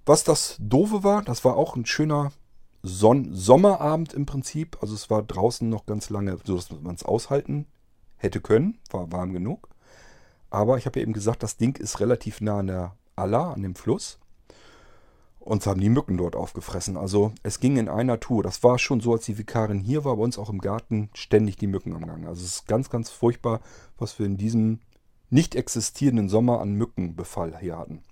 was das Doofe war, das war auch ein schöner Son Sommerabend im Prinzip. Also es war draußen noch ganz lange, so dass man es aushalten hätte können, war warm genug. Aber ich habe ja eben gesagt, das Ding ist relativ nah an der Aller, an dem Fluss. Uns haben die Mücken dort aufgefressen. Also es ging in einer Tour. Das war schon so, als die Vikarin hier war, bei uns auch im Garten ständig die Mücken am Gang. Also es ist ganz, ganz furchtbar, was wir in diesem nicht existierenden Sommer an Mückenbefall hier hatten.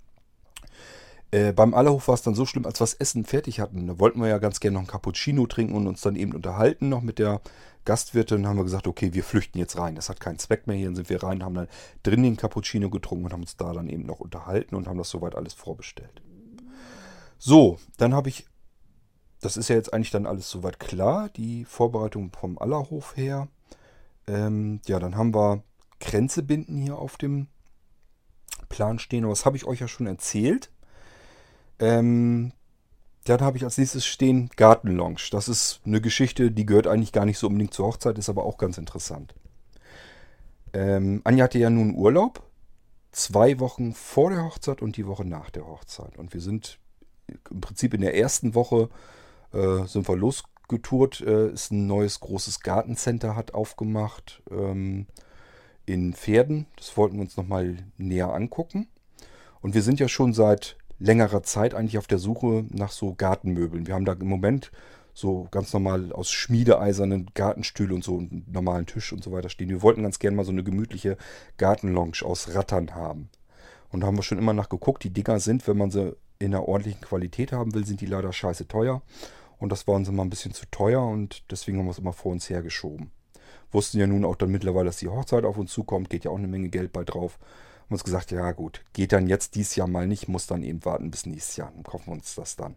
Äh, beim Allerhof war es dann so schlimm, als wir das Essen fertig hatten. Da wollten wir ja ganz gerne noch ein Cappuccino trinken und uns dann eben unterhalten noch mit der Gastwirte und haben wir gesagt, okay, wir flüchten jetzt rein. Das hat keinen Zweck mehr. Hier dann sind wir rein, haben dann drin den Cappuccino getrunken und haben uns da dann eben noch unterhalten und haben das soweit alles vorbestellt. So, dann habe ich, das ist ja jetzt eigentlich dann alles soweit klar, die Vorbereitung vom Allerhof her. Ähm, ja, dann haben wir Kränze binden hier auf dem Plan stehen. Aber das habe ich euch ja schon erzählt. Ähm, dann habe ich als nächstes stehen Gartenlounge. Das ist eine Geschichte, die gehört eigentlich gar nicht so unbedingt zur Hochzeit, ist aber auch ganz interessant. Ähm, Anja hatte ja nun Urlaub. Zwei Wochen vor der Hochzeit und die Woche nach der Hochzeit. Und wir sind im Prinzip in der ersten Woche äh, sind wir losgetourt. Äh, ist ein neues großes Gartencenter hat aufgemacht ähm, in Pferden. Das wollten wir uns nochmal näher angucken. Und wir sind ja schon seit längerer Zeit eigentlich auf der Suche nach so Gartenmöbeln. Wir haben da im Moment so ganz normal aus schmiedeeisernen Gartenstühle und so einen normalen Tisch und so weiter stehen. Wir wollten ganz gerne mal so eine gemütliche Gartenlounge aus Rattern haben. Und da haben wir schon immer nachgeguckt. Die Dinger sind, wenn man sie in einer ordentlichen Qualität haben will, sind die leider scheiße teuer. Und das war uns immer ein bisschen zu teuer und deswegen haben wir es immer vor uns hergeschoben. Wussten ja nun auch dann mittlerweile, dass die Hochzeit auf uns zukommt, geht ja auch eine Menge Geld bei drauf haben uns gesagt, ja gut, geht dann jetzt dieses Jahr mal nicht, muss dann eben warten bis nächstes Jahr. Dann kaufen wir uns das dann.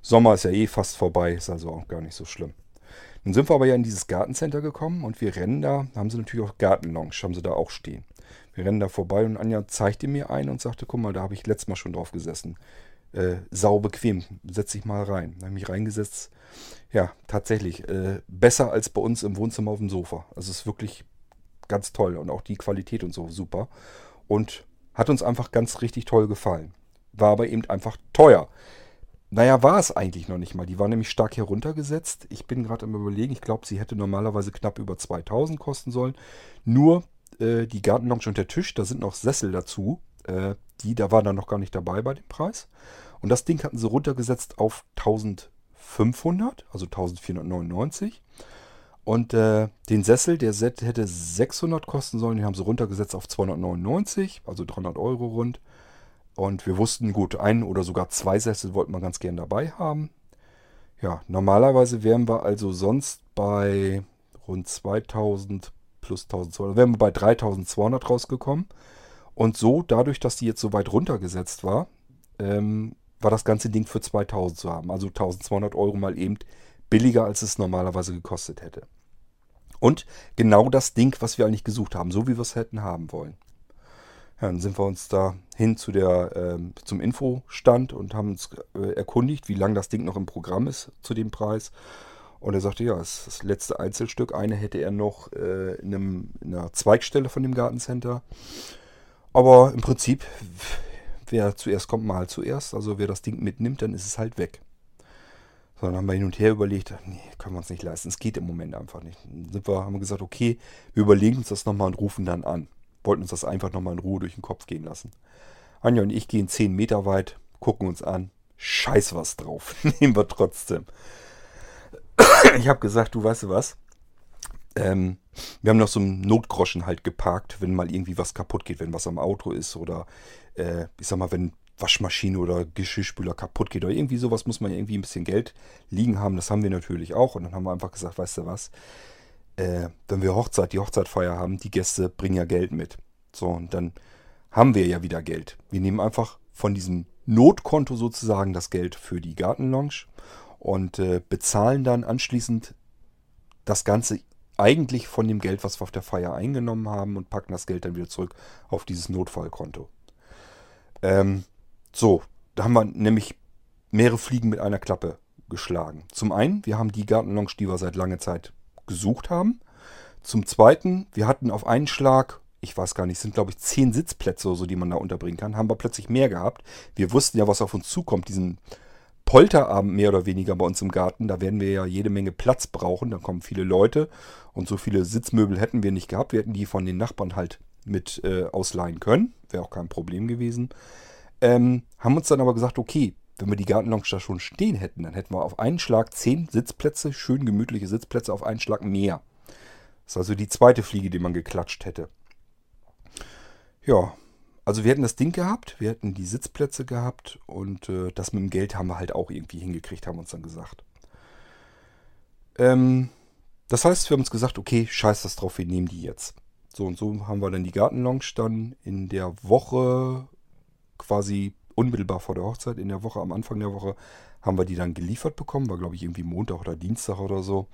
Sommer ist ja eh fast vorbei, ist also auch gar nicht so schlimm. Nun sind wir aber ja in dieses Gartencenter gekommen und wir rennen da, haben sie natürlich auch Gartenlounge, haben sie da auch stehen. Wir rennen da vorbei und Anja zeigte mir ein und sagte, guck mal, da habe ich letztes Mal schon drauf gesessen. Äh, sau bequem, setz dich mal rein. Da habe ich mich reingesetzt. Ja, tatsächlich, äh, besser als bei uns im Wohnzimmer auf dem Sofa. Also es ist wirklich ganz toll und auch die Qualität und so super und hat uns einfach ganz richtig toll gefallen. War aber eben einfach teuer. Naja, war es eigentlich noch nicht mal. Die war nämlich stark heruntergesetzt. Ich bin gerade am Überlegen, ich glaube, sie hätte normalerweise knapp über 2000 kosten sollen. Nur äh, die Gartenlounge und der Tisch, da sind noch Sessel dazu. Äh, die, da waren dann noch gar nicht dabei bei dem Preis. Und das Ding hatten sie runtergesetzt auf 1500, also 1499. Und äh, den Sessel, der Set hätte 600 kosten sollen, den haben sie runtergesetzt auf 299, also 300 Euro rund. Und wir wussten, gut, ein oder sogar zwei Sessel wollten wir ganz gern dabei haben. Ja, normalerweise wären wir also sonst bei rund 2000 plus 1200, wären wir bei 3200 rausgekommen. Und so, dadurch, dass die jetzt so weit runtergesetzt war, ähm, war das ganze Ding für 2000 zu haben. Also 1200 Euro mal eben billiger, als es normalerweise gekostet hätte. Und genau das Ding, was wir eigentlich gesucht haben, so wie wir es hätten haben wollen. Ja, dann sind wir uns da hin zu der, äh, zum Infostand und haben uns äh, erkundigt, wie lange das Ding noch im Programm ist zu dem Preis. Und er sagte, ja, es das letzte Einzelstück. Eine hätte er noch äh, in, einem, in, einer Zweigstelle von dem Gartencenter. Aber im Prinzip, wer zuerst kommt, mal zuerst. Also wer das Ding mitnimmt, dann ist es halt weg. Sondern haben wir hin und her überlegt, nee, können wir uns nicht leisten. Es geht im Moment einfach nicht. Dann sind wir, haben wir gesagt, okay, wir überlegen uns das nochmal und rufen dann an. Wollten uns das einfach nochmal in Ruhe durch den Kopf gehen lassen. Anja und ich gehen 10 Meter weit, gucken uns an. Scheiß was drauf. Nehmen wir trotzdem. ich habe gesagt, du weißt was? Ähm, wir haben noch so einen Notgroschen halt geparkt, wenn mal irgendwie was kaputt geht, wenn was am Auto ist oder äh, ich sag mal, wenn Waschmaschine oder Geschirrspüler kaputt geht oder irgendwie sowas, muss man irgendwie ein bisschen Geld liegen haben. Das haben wir natürlich auch. Und dann haben wir einfach gesagt, weißt du was, äh, wenn wir Hochzeit, die Hochzeitfeier haben, die Gäste bringen ja Geld mit. So, und dann haben wir ja wieder Geld. Wir nehmen einfach von diesem Notkonto sozusagen das Geld für die Gartenlounge und äh, bezahlen dann anschließend das Ganze eigentlich von dem Geld, was wir auf der Feier eingenommen haben und packen das Geld dann wieder zurück auf dieses Notfallkonto. Ähm, so, da haben wir nämlich mehrere Fliegen mit einer Klappe geschlagen. Zum einen, wir haben die Gartenlounge, die wir seit langer Zeit gesucht haben. Zum zweiten, wir hatten auf einen Schlag, ich weiß gar nicht, sind glaube ich zehn Sitzplätze oder so, die man da unterbringen kann, haben wir plötzlich mehr gehabt. Wir wussten ja, was auf uns zukommt, diesen Polterabend mehr oder weniger bei uns im Garten. Da werden wir ja jede Menge Platz brauchen. Da kommen viele Leute und so viele Sitzmöbel hätten wir nicht gehabt. Wir hätten die von den Nachbarn halt mit äh, ausleihen können. Wäre auch kein Problem gewesen. Ähm, haben uns dann aber gesagt, okay, wenn wir die Gartenlounge da schon stehen hätten, dann hätten wir auf einen Schlag zehn Sitzplätze, schön gemütliche Sitzplätze auf einen Schlag mehr. Das ist also die zweite Fliege, die man geklatscht hätte. Ja, also wir hätten das Ding gehabt, wir hätten die Sitzplätze gehabt und äh, das mit dem Geld haben wir halt auch irgendwie hingekriegt, haben uns dann gesagt. Ähm, Das heißt, wir haben uns gesagt, okay, scheiß das drauf, wir nehmen die jetzt. So und so haben wir dann die Gartenlounge dann in der Woche quasi unmittelbar vor der Hochzeit, in der Woche, am Anfang der Woche, haben wir die dann geliefert bekommen. War, glaube ich, irgendwie Montag oder Dienstag oder so.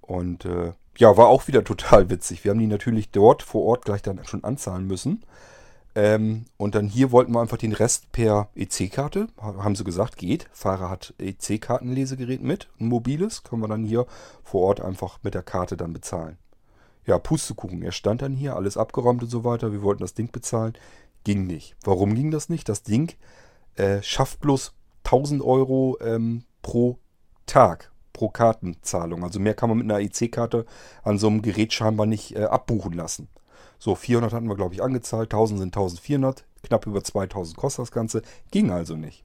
Und äh, ja, war auch wieder total witzig. Wir haben die natürlich dort vor Ort gleich dann schon anzahlen müssen. Ähm, und dann hier wollten wir einfach den Rest per EC-Karte. Haben sie gesagt, geht. Fahrer hat EC-Kartenlesegerät mit, ein mobiles. Können wir dann hier vor Ort einfach mit der Karte dann bezahlen. Ja, Pustekuchen. Er stand dann hier, alles abgeräumt und so weiter. Wir wollten das Ding bezahlen. Ging nicht. Warum ging das nicht? Das Ding äh, schafft bloß 1000 Euro ähm, pro Tag, pro Kartenzahlung. Also mehr kann man mit einer EC-Karte an so einem Gerät scheinbar nicht äh, abbuchen lassen. So, 400 hatten wir, glaube ich, angezahlt. 1000 sind 1400. Knapp über 2000 kostet das Ganze. Ging also nicht.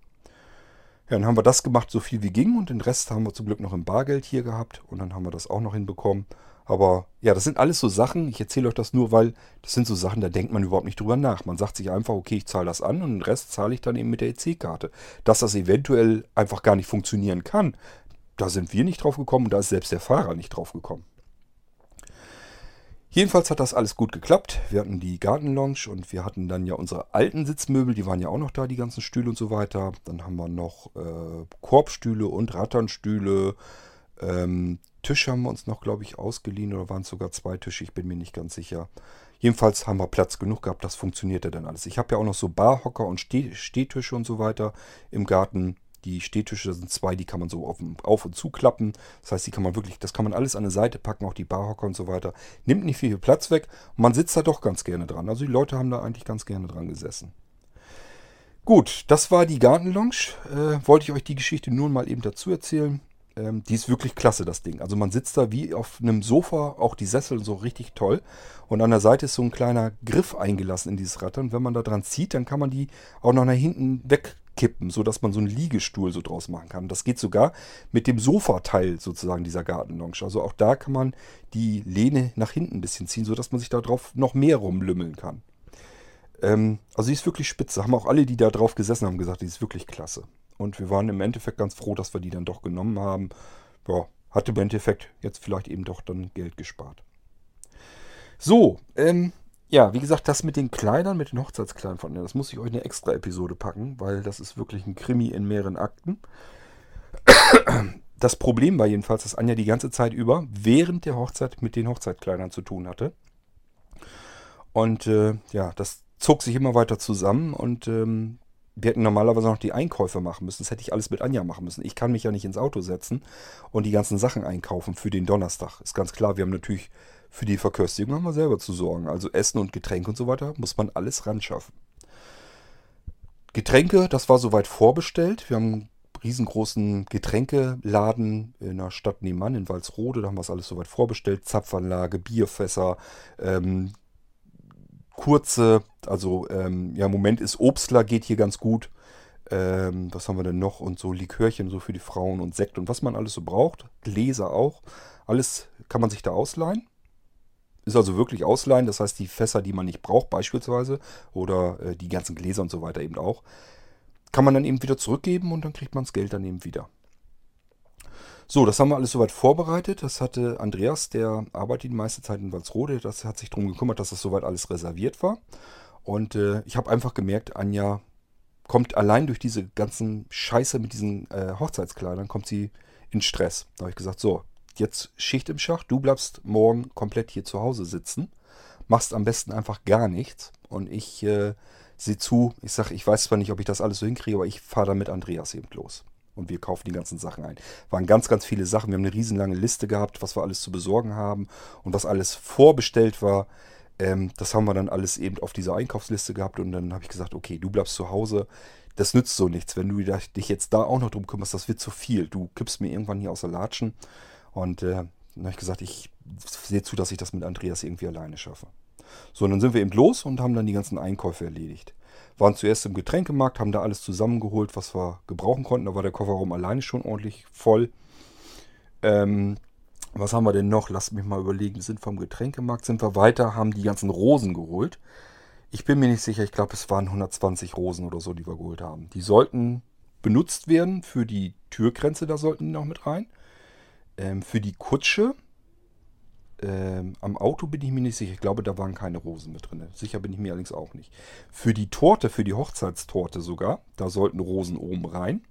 Ja, dann haben wir das gemacht, so viel wie ging. Und den Rest haben wir zum Glück noch im Bargeld hier gehabt. Und dann haben wir das auch noch hinbekommen. Aber ja, das sind alles so Sachen. Ich erzähle euch das nur, weil das sind so Sachen, da denkt man überhaupt nicht drüber nach. Man sagt sich einfach, okay, ich zahle das an und den Rest zahle ich dann eben mit der EC-Karte. Dass das eventuell einfach gar nicht funktionieren kann, da sind wir nicht drauf gekommen und da ist selbst der Fahrer nicht drauf gekommen. Jedenfalls hat das alles gut geklappt. Wir hatten die Gartenlounge und wir hatten dann ja unsere alten Sitzmöbel, die waren ja auch noch da, die ganzen Stühle und so weiter. Dann haben wir noch äh, Korbstühle und Ratternstühle. Ähm, Tisch haben wir uns noch, glaube ich, ausgeliehen oder waren es sogar zwei Tische, ich bin mir nicht ganz sicher. Jedenfalls haben wir Platz genug gehabt, das funktionierte dann alles. Ich habe ja auch noch so Barhocker und Steh Stehtische und so weiter im Garten. Die Stehtische, das sind zwei, die kann man so auf, auf und zu klappen. Das heißt, die kann man wirklich, das kann man alles an eine Seite packen, auch die Barhocker und so weiter. Nimmt nicht viel Platz weg man sitzt da doch ganz gerne dran. Also die Leute haben da eigentlich ganz gerne dran gesessen. Gut, das war die Gartenlounge. Äh, wollte ich euch die Geschichte nur mal eben dazu erzählen. Ähm, die ist wirklich klasse, das Ding. Also man sitzt da wie auf einem Sofa, auch die Sessel so richtig toll. Und an der Seite ist so ein kleiner Griff eingelassen in dieses Rad. Und wenn man da dran zieht, dann kann man die auch noch nach hinten wegkippen, sodass man so einen Liegestuhl so draus machen kann. Das geht sogar mit dem Sofateil sozusagen dieser Gartenlounge. Also auch da kann man die Lehne nach hinten ein bisschen ziehen, sodass man sich da drauf noch mehr rumlümmeln kann. Ähm, also die ist wirklich spitze. Haben auch alle, die da drauf gesessen haben, gesagt, die ist wirklich klasse. Und wir waren im Endeffekt ganz froh, dass wir die dann doch genommen haben. Ja, hatte im Endeffekt jetzt vielleicht eben doch dann Geld gespart. So, ähm, ja, wie gesagt, das mit den Kleidern, mit den Hochzeitskleidern von das muss ich euch eine extra Episode packen, weil das ist wirklich ein Krimi in mehreren Akten. Das Problem war jedenfalls, dass Anja die ganze Zeit über während der Hochzeit mit den Hochzeitkleidern zu tun hatte. Und äh, ja, das zog sich immer weiter zusammen und ähm, wir hätten normalerweise noch die Einkäufe machen müssen. Das hätte ich alles mit Anja machen müssen. Ich kann mich ja nicht ins Auto setzen und die ganzen Sachen einkaufen für den Donnerstag. Ist ganz klar, wir haben natürlich für die Verköstigung haben wir selber zu sorgen. Also Essen und Getränke und so weiter muss man alles ran schaffen. Getränke, das war soweit vorbestellt. Wir haben einen riesengroßen Getränkeladen in der Stadt nebenan, in Walsrode. Da haben wir es alles soweit vorbestellt. Zapfanlage, Bierfässer, ähm, kurze, also ähm, ja, im Moment ist Obstler, geht hier ganz gut. Ähm, was haben wir denn noch? Und so Likörchen so für die Frauen und Sekt und was man alles so braucht. Gläser auch. Alles kann man sich da ausleihen. Ist also wirklich ausleihen, das heißt die Fässer, die man nicht braucht beispielsweise oder äh, die ganzen Gläser und so weiter eben auch, kann man dann eben wieder zurückgeben und dann kriegt man das Geld dann eben wieder. So, das haben wir alles soweit vorbereitet. Das hatte Andreas, der arbeitet die meiste Zeit in Walsrode, das hat sich darum gekümmert, dass das soweit alles reserviert war. Und äh, ich habe einfach gemerkt, Anja kommt allein durch diese ganzen Scheiße mit diesen äh, Hochzeitskleidern, kommt sie in Stress. Da habe ich gesagt, so, jetzt Schicht im Schach, du bleibst morgen komplett hier zu Hause sitzen, machst am besten einfach gar nichts und ich äh, sehe zu, ich sage, ich weiß zwar nicht, ob ich das alles so hinkriege, aber ich fahre dann mit Andreas eben los und wir kaufen die ganzen Sachen ein. Waren ganz, ganz viele Sachen. Wir haben eine riesenlange Liste gehabt, was wir alles zu besorgen haben und was alles vorbestellt war. Ähm, das haben wir dann alles eben auf dieser Einkaufsliste gehabt und dann habe ich gesagt, okay, du bleibst zu Hause. Das nützt so nichts. Wenn du dich jetzt da auch noch drum kümmerst, das wird zu viel. Du kippst mir irgendwann hier aus der Latschen. Und äh, dann habe ich gesagt, ich sehe zu, dass ich das mit Andreas irgendwie alleine schaffe. So, und dann sind wir eben los und haben dann die ganzen Einkäufe erledigt. Waren zuerst im Getränkemarkt, haben da alles zusammengeholt, was wir gebrauchen konnten. Da war der Kofferraum alleine schon ordentlich voll. Ähm, was haben wir denn noch? Lasst mich mal überlegen. Sind vom Getränkemarkt, sind wir weiter, haben die ganzen Rosen geholt. Ich bin mir nicht sicher, ich glaube, es waren 120 Rosen oder so, die wir geholt haben. Die sollten benutzt werden für die Türgrenze, da sollten die noch mit rein. Ähm, für die Kutsche, Ähm, am Auto bin ich mir nicht sicher. Ich glaube, da waren keine Rosen mit drin. Sicher bin ich mir allerdings auch nicht. Für die Torte, für die Hochzeitstorte sogar, da sollten Rosen oben rein.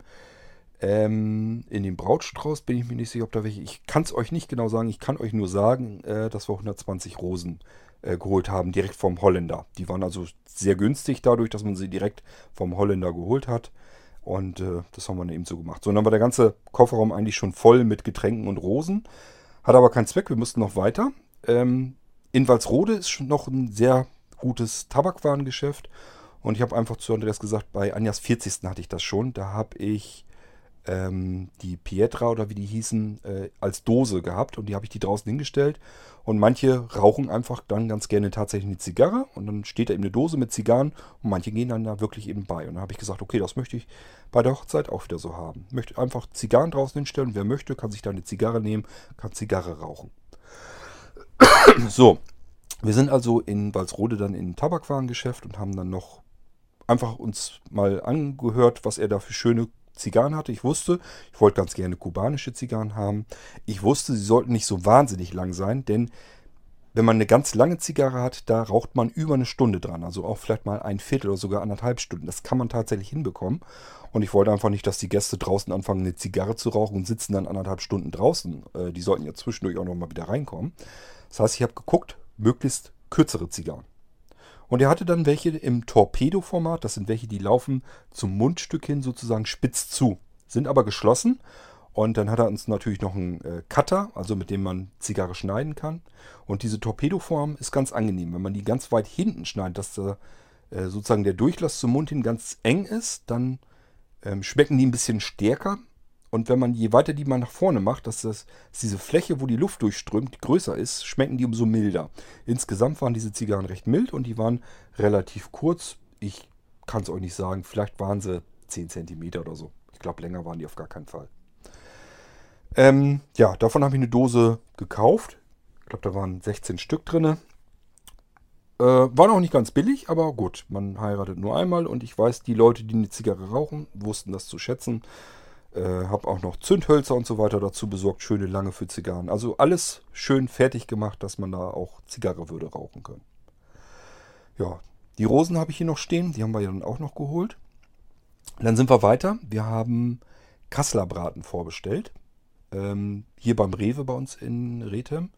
Ähm, in den Brautstrauß bin ich mir nicht sicher, ob da welche. Ich kann es euch nicht genau sagen. Ich kann euch nur sagen, äh, dass wir 120 Rosen äh, geholt haben, direkt vom Holländer. Die waren also sehr günstig dadurch, dass man sie direkt vom Holländer geholt hat. Und äh, das haben wir dann eben so gemacht. So, dann war der ganze Kofferraum eigentlich schon voll mit Getränken und Rosen. Hat aber keinen Zweck, wir mussten noch weiter. Ähm, in Walsrode ist noch ein sehr gutes Tabakwarengeschäft. Und ich habe einfach zu Andreas gesagt, bei Anjas 40. hatte ich das schon. Da habe ich ähm, die Pietra oder wie die hießen, äh, als Dose gehabt und die habe ich die draußen hingestellt. Und manche rauchen einfach dann ganz gerne tatsächlich eine Zigarre und dann steht da eben eine Dose mit Zigarren und manche gehen dann da wirklich eben bei. Und dann habe ich gesagt, okay, das möchte ich bei der Hochzeit auch wieder so haben. Ich möchte einfach Zigarren draußen hinstellen. Wer möchte, kann sich da eine Zigarre nehmen, kann Zigarre rauchen. so, wir sind also in Walsrode dann in ein Tabakwarengeschäft und haben dann noch einfach uns mal angehört, was er da für schöne Zigarren hatte. Ich wusste, ich wollte ganz gerne kubanische Zigarren haben. Ich wusste, sie sollten nicht so wahnsinnig lang sein, denn wenn man eine ganz lange Zigarre hat, da raucht man über eine Stunde dran. Also auch vielleicht mal ein Viertel oder sogar anderthalb Stunden. Das kann man tatsächlich hinbekommen. Und ich wollte einfach nicht, dass die Gäste draußen anfangen, eine Zigarre zu rauchen und sitzen dann anderthalb Stunden draußen. Äh, die sollten ja zwischendurch auch nochmal wieder reinkommen. Das heißt, ich habe geguckt, möglichst kürzere Zigarren. Und er hatte dann welche im Torpedo-Format. Das sind welche, die laufen zum Mundstück hin sozusagen spitz zu. Sind aber geschlossen. Und dann hat er uns natürlich noch einen äh, Cutter, also mit dem man Zigarre schneiden kann. Und diese Torpedo-Form ist ganz angenehm. Wenn man die ganz weit hinten schneidet, dass da äh, sozusagen der Durchlass zum Mund hin ganz eng ist, dann ähm, schmecken die ein bisschen stärker. Und wenn man, je weiter die man nach vorne macht, dass, das, dass diese Fläche, wo die Luft durchströmt, größer ist, schmecken die umso milder. Insgesamt waren diese Zigarren recht mild und die waren relativ kurz. Ich kann es euch nicht sagen, vielleicht waren sie 10 cm oder so. Ich glaube, länger waren die auf gar keinen Fall. Ähm, ja, davon habe ich eine Dose gekauft. Ich glaube, da waren 16 Stück drin. Äh, war noch nicht ganz billig, aber gut, man heiratet nur einmal und ich weiß, die Leute, die eine Zigarre rauchen, wussten das zu schätzen. Äh, habe auch noch Zündhölzer und so weiter dazu besorgt, schöne lange für Zigarren. Also alles schön fertig gemacht, dass man da auch Zigarre würde rauchen können. Ja, die Rosen habe ich hier noch stehen, die haben wir ja dann auch noch geholt. Dann sind wir weiter. Wir haben Kassler Braten vorbestellt. Ähm, hier beim Rewe bei uns in Rethem.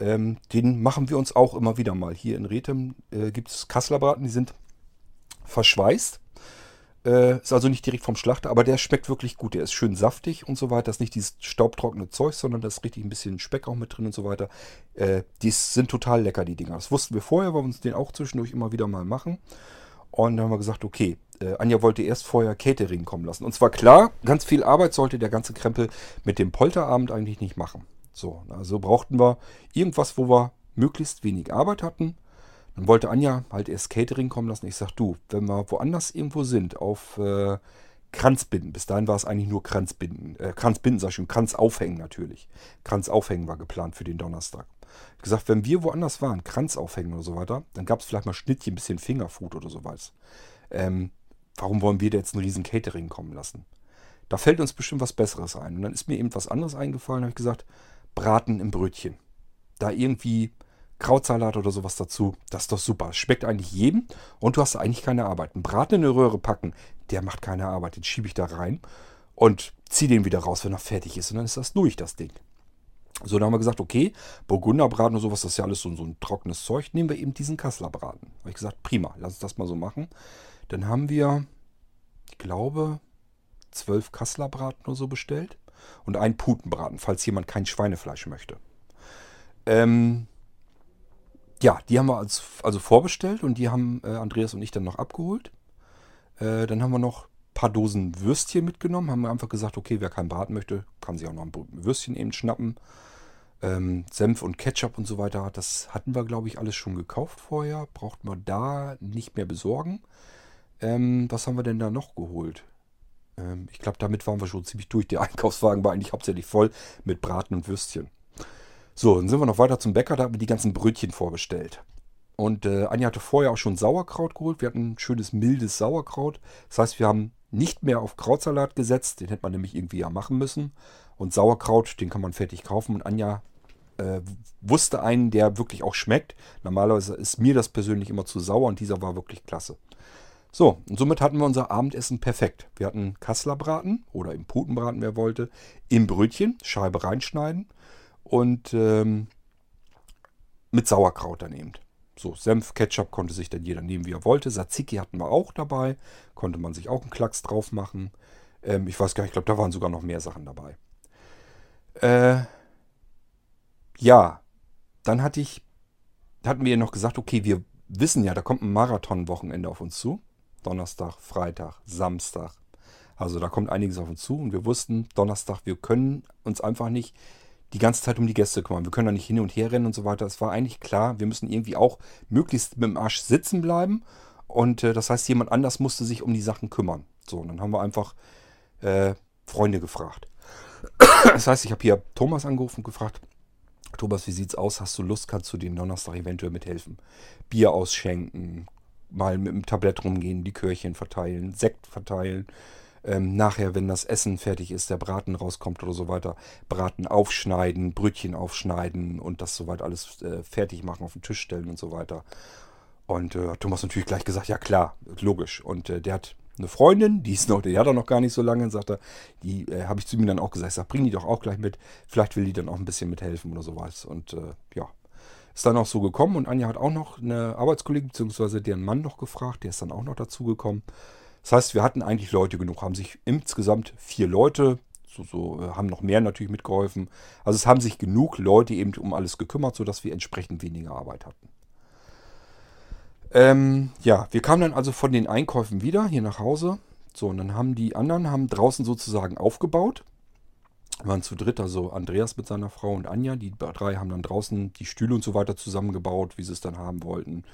Ähm, den machen wir uns auch immer wieder mal. Hier in Rethem äh, gibt es Kassler Braten, die sind verschweißt. Äh, ist also nicht direkt vom Schlachter, aber der schmeckt wirklich gut. Der ist schön saftig und so weiter. Das ist nicht dieses staubtrockene Zeug, sondern da ist richtig ein bisschen Speck auch mit drin und so weiter. Äh, die sind total lecker, die Dinger. Das wussten wir vorher, weil wir uns den auch zwischendurch immer wieder mal machen. Und dann haben wir gesagt, okay, äh, Anja wollte erst vorher Catering kommen lassen. Und zwar klar, ganz viel Arbeit sollte der ganze Krempel mit dem Polterabend eigentlich nicht machen. So, also brauchten wir irgendwas, wo wir möglichst wenig Arbeit hatten dann wollte Anja halt erst Catering kommen lassen. Ich sag, du, wenn wir woanders irgendwo sind, auf äh, Kranzbinden, bis dahin war es eigentlich nur Kranzbinden, äh, Kranzbinden sag ich schon, Kranz aufhängen natürlich. Kranz aufhängen war geplant für den Donnerstag. Ich gesagt, wenn wir woanders waren, Kranz aufhängen oder so weiter, dann gab es vielleicht mal Schnittchen, ein bisschen Fingerfood oder sowas. Ähm, warum wollen wir da jetzt ein riesen Catering kommen lassen? Da fällt uns bestimmt was Besseres ein. Und dann ist mir eben was anderes eingefallen, habe ich gesagt, Braten im Brötchen. Da irgendwie Krautsalat oder sowas dazu. Das ist doch super. Schmeckt eigentlich jedem und du hast eigentlich keine Arbeit. Ein Braten in eine Röhre packen, der macht keine Arbeit. Den schiebe ich da rein und ziehe den wieder raus, wenn er fertig ist. Und dann ist das durch, das Ding. So, dann haben wir gesagt, okay, Burgunderbraten und sowas, das ist ja alles so, so ein trockenes Zeug. Nehmen wir eben diesen Kasslerbraten. Habe ich gesagt, prima, lass uns das mal so machen. Dann haben wir, ich glaube, zwölf Kasslerbraten oder so bestellt. Und einen Putenbraten, falls jemand kein Schweinefleisch möchte. Ähm, ja, die haben wir als, also vorbestellt und die haben äh, Andreas und ich dann noch abgeholt. Äh, dann haben wir noch ein paar Dosen Würstchen mitgenommen, haben einfach gesagt, okay, wer kein Braten möchte, kann sich auch noch ein Würstchen eben schnappen. Ähm, Senf und Ketchup und so weiter, das hatten wir, glaube ich, alles schon gekauft vorher. Braucht man da nicht mehr besorgen. Ähm, was haben wir denn da noch geholt? Ähm, ich glaube, damit waren wir schon ziemlich durch. Der Einkaufswagen war eigentlich hauptsächlich voll mit Braten und Würstchen. So, dann sind wir noch weiter zum Bäcker, da haben wir die ganzen Brötchen vorbestellt. Und äh, Anja hatte vorher auch schon Sauerkraut geholt. Wir hatten ein schönes, mildes Sauerkraut. Das heißt, wir haben nicht mehr auf Krautsalat gesetzt. Den hätte man nämlich irgendwie ja machen müssen. Und Sauerkraut, den kann man fertig kaufen. Und Anja äh, wusste einen, der wirklich auch schmeckt. Normalerweise ist mir das persönlich immer zu sauer und dieser war wirklich klasse. So, und somit hatten wir unser Abendessen perfekt. Wir hatten Kasslerbraten oder im Putenbraten, wer wollte, im Brötchen, Scheibe reinschneiden und ähm, mit Sauerkraut daneben. So, Senf, Ketchup konnte sich dann jeder nehmen, wie er wollte. Tzatziki hatten wir auch dabei. Konnte man sich auch einen Klacks drauf machen. Ähm, ich weiß gar nicht, ich glaube, da waren sogar noch mehr Sachen dabei. Äh, ja, dann hatte ich, hatten wir noch gesagt, okay, wir wissen ja, da kommt ein Marathon-Wochenende auf uns zu. Donnerstag, Freitag, Samstag. Also da kommt einiges auf uns zu und wir wussten, Donnerstag, wir können uns einfach nicht die ganze Zeit um die Gäste kümmern. Wir können da nicht hin und her rennen und so weiter. Es war eigentlich klar, wir müssen irgendwie auch möglichst mit dem Arsch sitzen bleiben. Und äh, das heißt, jemand anders musste sich um die Sachen kümmern. So, und dann haben wir einfach äh, Freunde gefragt. Das heißt, ich habe hier Thomas angerufen und gefragt, Thomas, wie sieht's aus? Hast du Lust? Kannst du den Donnerstag eventuell mithelfen? Bier ausschenken, mal mit dem Tablett rumgehen, die Körchen verteilen, Sekt verteilen. Ähm, nachher, wenn das Essen fertig ist, der Braten rauskommt oder so weiter, Braten aufschneiden, Brötchen aufschneiden und das soweit alles äh, fertig machen, auf den Tisch stellen und so weiter. Und äh, Thomas natürlich gleich gesagt, ja klar, logisch. Und äh, der hat eine Freundin, die ist noch, die hat er noch gar nicht so lange, sagt er, die äh, habe ich zu ihm dann auch gesagt, ich sag, bring die doch auch gleich mit, vielleicht will die dann auch ein bisschen mithelfen oder sowas. Und äh, ja, ist dann auch so gekommen und Anja hat auch noch eine Arbeitskollegin, beziehungsweise deren Mann noch gefragt, der ist dann auch noch dazu gekommen. Das heißt, wir hatten eigentlich Leute genug, haben sich insgesamt vier Leute, so, so äh, haben noch mehr natürlich mitgeholfen. Also es haben sich genug Leute eben um alles gekümmert, sodass wir entsprechend weniger Arbeit hatten. Ähm, ja, wir kamen dann also von den Einkäufen wieder hier nach Hause. So, und dann haben die anderen haben draußen sozusagen aufgebaut. Wir waren zu dritt, also Andreas mit seiner Frau und Anja. Die drei haben dann draußen die Stühle und so weiter zusammengebaut, wie sie es dann haben wollten.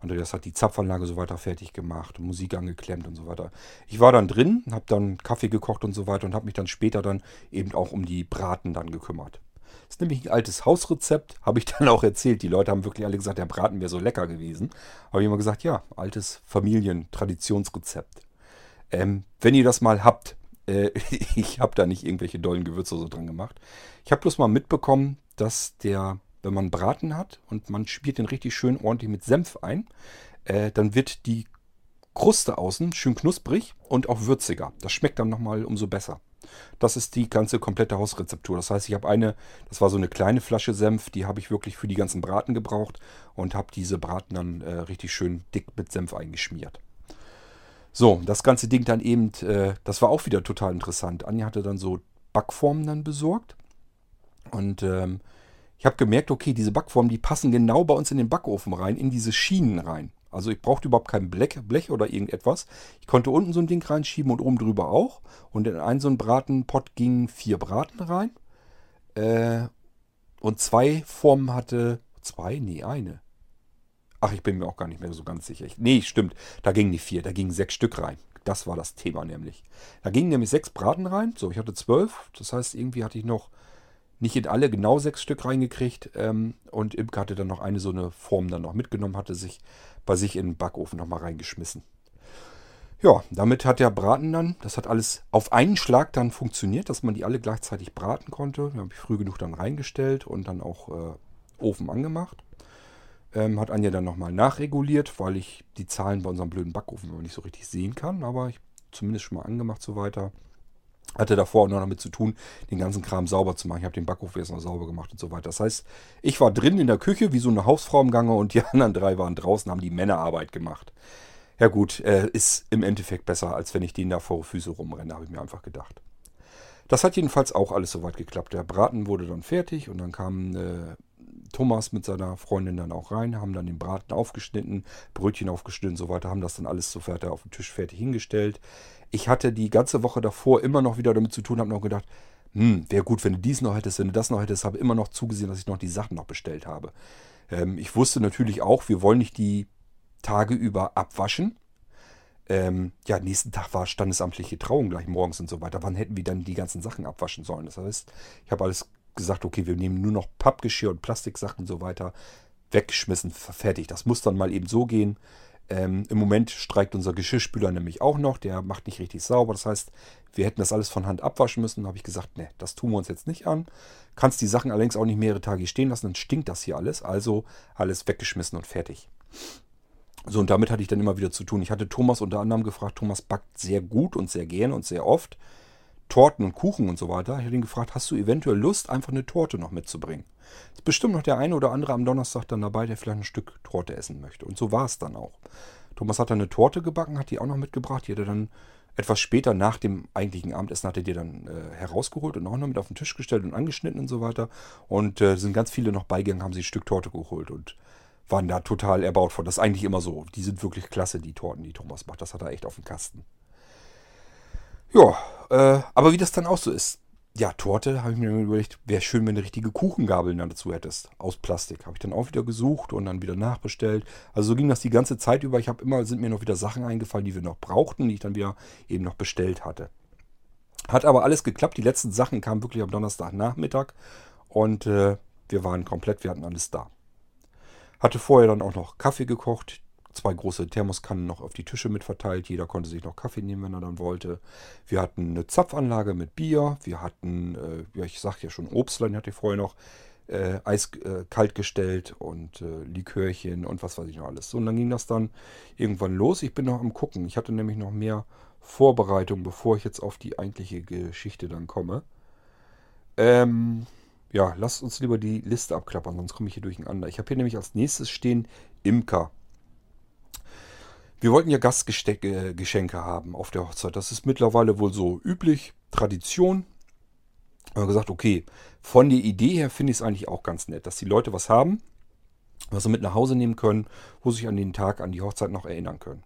Andreas hat die Zapfanlage so weiter fertig gemacht, Musik angeklemmt und so weiter. Ich war dann drin, habe dann Kaffee gekocht und so weiter und habe mich dann später dann eben auch um die Braten dann gekümmert. Das ist nämlich ein altes Hausrezept, habe ich dann auch erzählt. Die Leute haben wirklich alle gesagt, der Braten wäre so lecker gewesen. Habe ich immer gesagt, ja, altes Familientraditionsrezept. Ähm, wenn ihr das mal habt, äh, ich habe da nicht irgendwelche dollen Gewürze so dran gemacht. Ich habe bloß mal mitbekommen, dass der, wenn man Braten hat und man spielt den richtig schön ordentlich mit Senf ein, äh, dann wird die Kruste außen schön knusprig und auch würziger. Das schmeckt dann nochmal umso besser. Das ist die ganze komplette Hausrezeptur. Das heißt, ich habe eine, das war so eine kleine Flasche Senf, die habe ich wirklich für die ganzen Braten gebraucht und habe diese Braten dann äh, richtig schön dick mit Senf eingeschmiert. So, das ganze Ding dann eben, äh, das war auch wieder total interessant. Anja hatte dann so Backformen dann besorgt und ähm, ich habe gemerkt, okay, diese Backformen, die passen genau bei uns in den Backofen rein, in diese Schienen rein. Also ich brauchte überhaupt kein Blech, Blech oder irgendetwas. Ich konnte unten so ein Ding reinschieben und oben drüber auch. Und in einen so einen Bratenpott gingen vier Braten rein. Äh, und zwei Formen hatte. Zwei? Nee, eine. Ach, ich bin mir auch gar nicht mehr so ganz sicher. nee, stimmt. Da gingen die vier. Da gingen sechs Stück rein. Das war das Thema nämlich. Da gingen nämlich sechs Braten rein. So, ich hatte zwölf. Das heißt, irgendwie hatte ich noch nicht in alle genau sechs Stück reingekriegt. Ähm, und Imke hatte dann noch eine so eine Form dann noch mitgenommen, hatte sich bei sich in den Backofen nochmal reingeschmissen. Ja, damit hat der Braten dann, das hat alles auf einen Schlag dann funktioniert, dass man die alle gleichzeitig braten konnte. Da habe ich früh genug dann reingestellt und dann auch äh, Ofen angemacht. Ähm, hat Anja dann nochmal nachreguliert, weil ich die Zahlen bei unserem blöden Backofen nicht so richtig sehen kann, aber ich zumindest schon mal angemacht so weiter. Hatte davor auch noch damit zu tun, den ganzen Kram sauber zu machen. Ich habe den Backofen erst noch sauber gemacht und so weiter. Das heißt, ich war drin in der Küche wie so eine Hausfrau im Gange und die anderen drei waren draußen, haben die Männerarbeit gemacht. Ja gut, äh, ist im Endeffekt besser, als wenn ich denen da vor Füße rumrenne, habe ich mir einfach gedacht. Das hat jedenfalls auch alles soweit geklappt. Der Braten wurde dann fertig und dann kam äh, Thomas mit seiner Freundin dann auch rein, haben dann den Braten aufgeschnitten, Brötchen aufgeschnitten und so weiter, haben das dann alles so fertig auf dem Tisch fertig hingestellt. Ich hatte die ganze Woche davor immer noch wieder damit zu tun, habe noch gedacht, hm, wäre gut, wenn du dies noch hättest, wenn du das noch hättest, habe immer noch zugesehen, dass ich noch die Sachen noch bestellt habe. Ähm, ich wusste natürlich auch, wir wollen nicht die Tage über abwaschen. Ähm, ja, nächsten Tag war standesamtliche Trauung gleich morgens und so weiter. Wann hätten wir dann die ganzen Sachen abwaschen sollen? Das heißt, ich habe alles gesagt, okay, wir nehmen nur noch Pappgeschirr und Plastiksachen und so weiter. Weggeschmissen, fertig. Das muss dann mal eben so gehen. Ähm, Im Moment streikt unser Geschirrspüler nämlich auch noch. Der macht nicht richtig sauber. Das heißt, wir hätten das alles von Hand abwaschen müssen. Da habe ich gesagt, ne, das tun wir uns jetzt nicht an. Kannst die Sachen allerdings auch nicht mehrere Tage stehen lassen, dann stinkt das hier alles. Also alles weggeschmissen und fertig. So, und damit hatte ich dann immer wieder zu tun. Ich hatte Thomas unter anderem gefragt, Thomas backt sehr gut und sehr gerne und sehr oft. Torten und Kuchen und so weiter. Ich hatte ihn gefragt, hast du eventuell Lust, einfach eine Torte noch mitzubringen? Ist bestimmt noch der eine oder andere am Donnerstag dann dabei, der vielleicht ein Stück Torte essen möchte. Und so war es dann auch. Thomas hat dann eine Torte gebacken, hat die auch noch mitgebracht. Die hat er dann etwas später nach dem eigentlichen Abendessen hat er die dann äh, herausgeholt und auch noch mit auf den Tisch gestellt und angeschnitten und so weiter. Und äh, sind ganz viele noch beigegangen, haben sich ein Stück Torte geholt und waren da total erbaut von. Das ist eigentlich immer so. Die sind wirklich klasse, die Torten, die Thomas macht. Das hat er echt auf dem Kasten. Ja, äh, aber wie das dann auch so ist. Ja, Torte, habe ich mir überlegt, wäre schön, wenn du richtige Kuchengabeln dann dazu hättest. Aus Plastik. Habe ich dann auch wieder gesucht und dann wieder nachbestellt. Also so ging das die ganze Zeit über. Ich habe immer, sind mir noch wieder Sachen eingefallen, die wir noch brauchten, die ich dann wieder eben noch bestellt hatte. Hat aber alles geklappt. Die letzten Sachen kamen wirklich am Donnerstagnachmittag und äh, wir waren komplett, wir hatten alles da. Hatte vorher dann auch noch Kaffee gekocht zwei große Thermoskannen noch auf die Tische mit verteilt. Jeder konnte sich noch Kaffee nehmen, wenn er dann wollte. Wir hatten eine Zapfanlage mit Bier. Wir hatten, äh, ja, ich sag ja schon, Obstlein hatte ich vorher noch. Äh, Eis äh, kalt gestellt und äh, Likörchen und was weiß ich noch alles. So, und dann ging das dann irgendwann los. Ich bin noch am gucken. Ich hatte nämlich noch mehr Vorbereitung, bevor ich jetzt auf die eigentliche Geschichte dann komme. Ähm, ja, lasst uns lieber die Liste abklappern, sonst komme ich hier durcheinander. Ich habe hier nämlich als nächstes stehen Imker. Wir wollten ja Gastgeschenke haben auf der Hochzeit. Das ist mittlerweile wohl so üblich, Tradition. Wir haben gesagt, okay, von der Idee her finde ich es eigentlich auch ganz nett, dass die Leute was haben, was sie mit nach Hause nehmen können, wo sie sich an den Tag, an die Hochzeit noch erinnern können.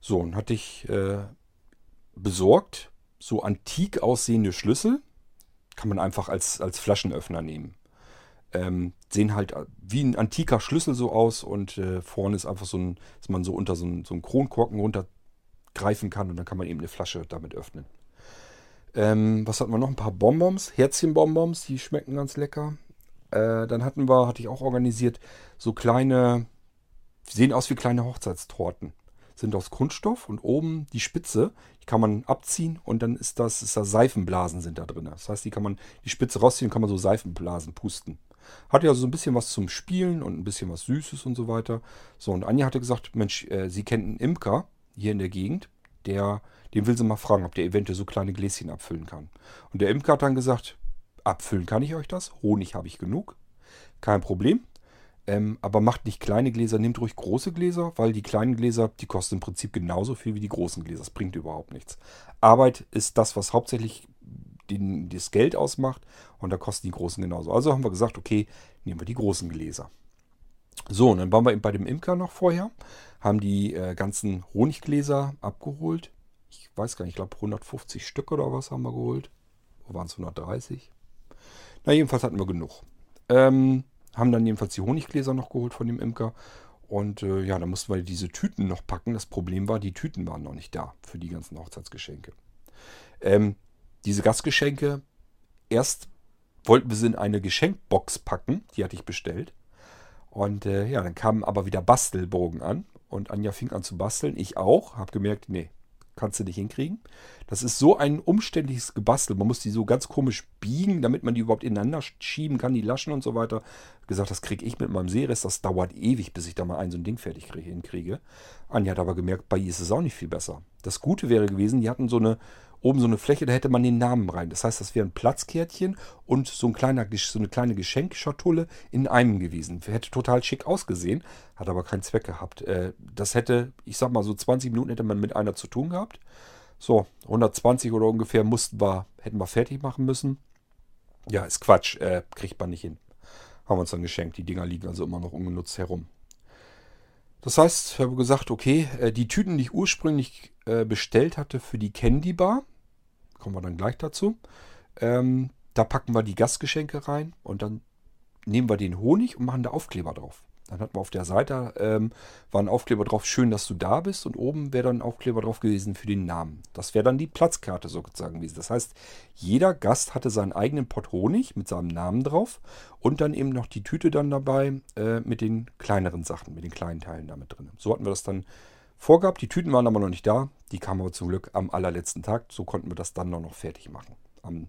So, und hatte ich äh, besorgt, so antik aussehende Schlüssel. Kann man einfach als, als Flaschenöffner nehmen. Ähm, sehen halt wie ein antiker Schlüssel so aus und äh, vorne ist einfach so ein, dass man so unter so einen, so Kronkorken runtergreifen kann und dann kann man eben eine Flasche damit öffnen. Ähm, was hatten wir noch? Ein paar Bonbons, Herzchenbonbons, die schmecken ganz lecker. Äh, dann hatten wir, hatte ich auch organisiert, so kleine, sehen aus wie kleine Hochzeitstorten. Sind aus Kunststoff und oben die Spitze, die kann man abziehen und dann ist das, ist da Seifenblasen sind da drin. Das heißt, die kann man, die Spitze rausziehen, kann man so Seifenblasen pusten. Hatte ja so ein bisschen was zum Spielen und ein bisschen was Süßes und so weiter. So, und Anja hatte gesagt, Mensch, äh, sie kennt einen Imker hier in der Gegend, der, den will sie mal fragen, ob der eventuell so kleine Gläschen abfüllen kann. Und der Imker hat dann gesagt, abfüllen kann ich euch das, Honig habe ich genug, kein Problem. Ähm, aber macht nicht kleine Gläser, nehmt ruhig große Gläser, weil die kleinen Gläser, die kosten im Prinzip genauso viel wie die großen Gläser. Das bringt überhaupt nichts. Arbeit ist das, was hauptsächlich den, das Geld ausmacht und da kosten die großen genauso. Also haben wir gesagt, okay, nehmen wir die großen Gläser. So, und dann waren wir bei dem Imker noch vorher, haben die äh, ganzen Honiggläser abgeholt. Ich weiß gar nicht, ich glaube 150 Stück oder was haben wir geholt. Wo waren es 130? Na, jedenfalls hatten wir genug. Ähm, haben dann jedenfalls die Honiggläser noch geholt von dem Imker. Und äh, ja, dann mussten wir diese Tüten noch packen. Das Problem war, die Tüten waren noch nicht da für die ganzen Hochzeitsgeschenke. Ähm, diese Gastgeschenke, erst wollten wir sie in eine Geschenkbox packen, die hatte ich bestellt. Und äh, ja, dann kamen aber wieder Bastelbogen an und Anja fing an zu basteln, ich auch, habe gemerkt, nee, kannst du nicht hinkriegen. Das ist so ein umständliches Gebastel. Man muss die so ganz komisch biegen, damit man die überhaupt ineinander schieben kann, die Laschen und so weiter. Gesagt, das kriege ich mit meinem Seerest. Das dauert ewig, bis ich da mal ein so ein Ding fertig hinkriege. Anja hat aber gemerkt, bei ihr ist es auch nicht viel besser. Das Gute wäre gewesen, die hatten so eine oben so eine Fläche, da hätte man den Namen rein. Das heißt, das wäre ein Platzkärtchen und so, ein kleiner, so eine kleine Geschenkschatulle in einem gewesen. Hätte total schick ausgesehen, hat aber keinen Zweck gehabt. Äh, das hätte, ich sag mal, so 20 Minuten hätte man mit einer zu tun gehabt. So, 120 oder ungefähr mussten wir, hätten wir fertig machen müssen. Ja, ist Quatsch, äh, kriegt man nicht hin. Haben wir uns dann geschenkt. Die Dinger liegen also immer noch ungenutzt herum. Das heißt, ich habe gesagt, okay, äh, die Tüten, die ich ursprünglich äh, bestellt hatte für die Candy Bar, kommen wir dann gleich dazu. Ähm, da packen wir die Gastgeschenke rein und dann nehmen wir den Honig und machen da Aufkleber drauf. Dann hatten wir auf der Seite, ähm, war ein Aufkleber drauf, schön, dass du da bist. Und oben wäre dann ein Aufkleber drauf gewesen für den Namen. Das wäre dann die Platzkarte sozusagen gewesen. Das heißt, jeder Gast hatte seinen eigenen Pott Honig mit seinem Namen drauf. Und dann eben noch die Tüte dann dabei äh, mit den kleineren Sachen, mit den kleinen Teilen damit drin. So hatten wir das dann vorgehabt. Die Tüten waren aber noch nicht da. Die kamen aber zum Glück am allerletzten Tag. So konnten wir das dann noch fertig machen. Am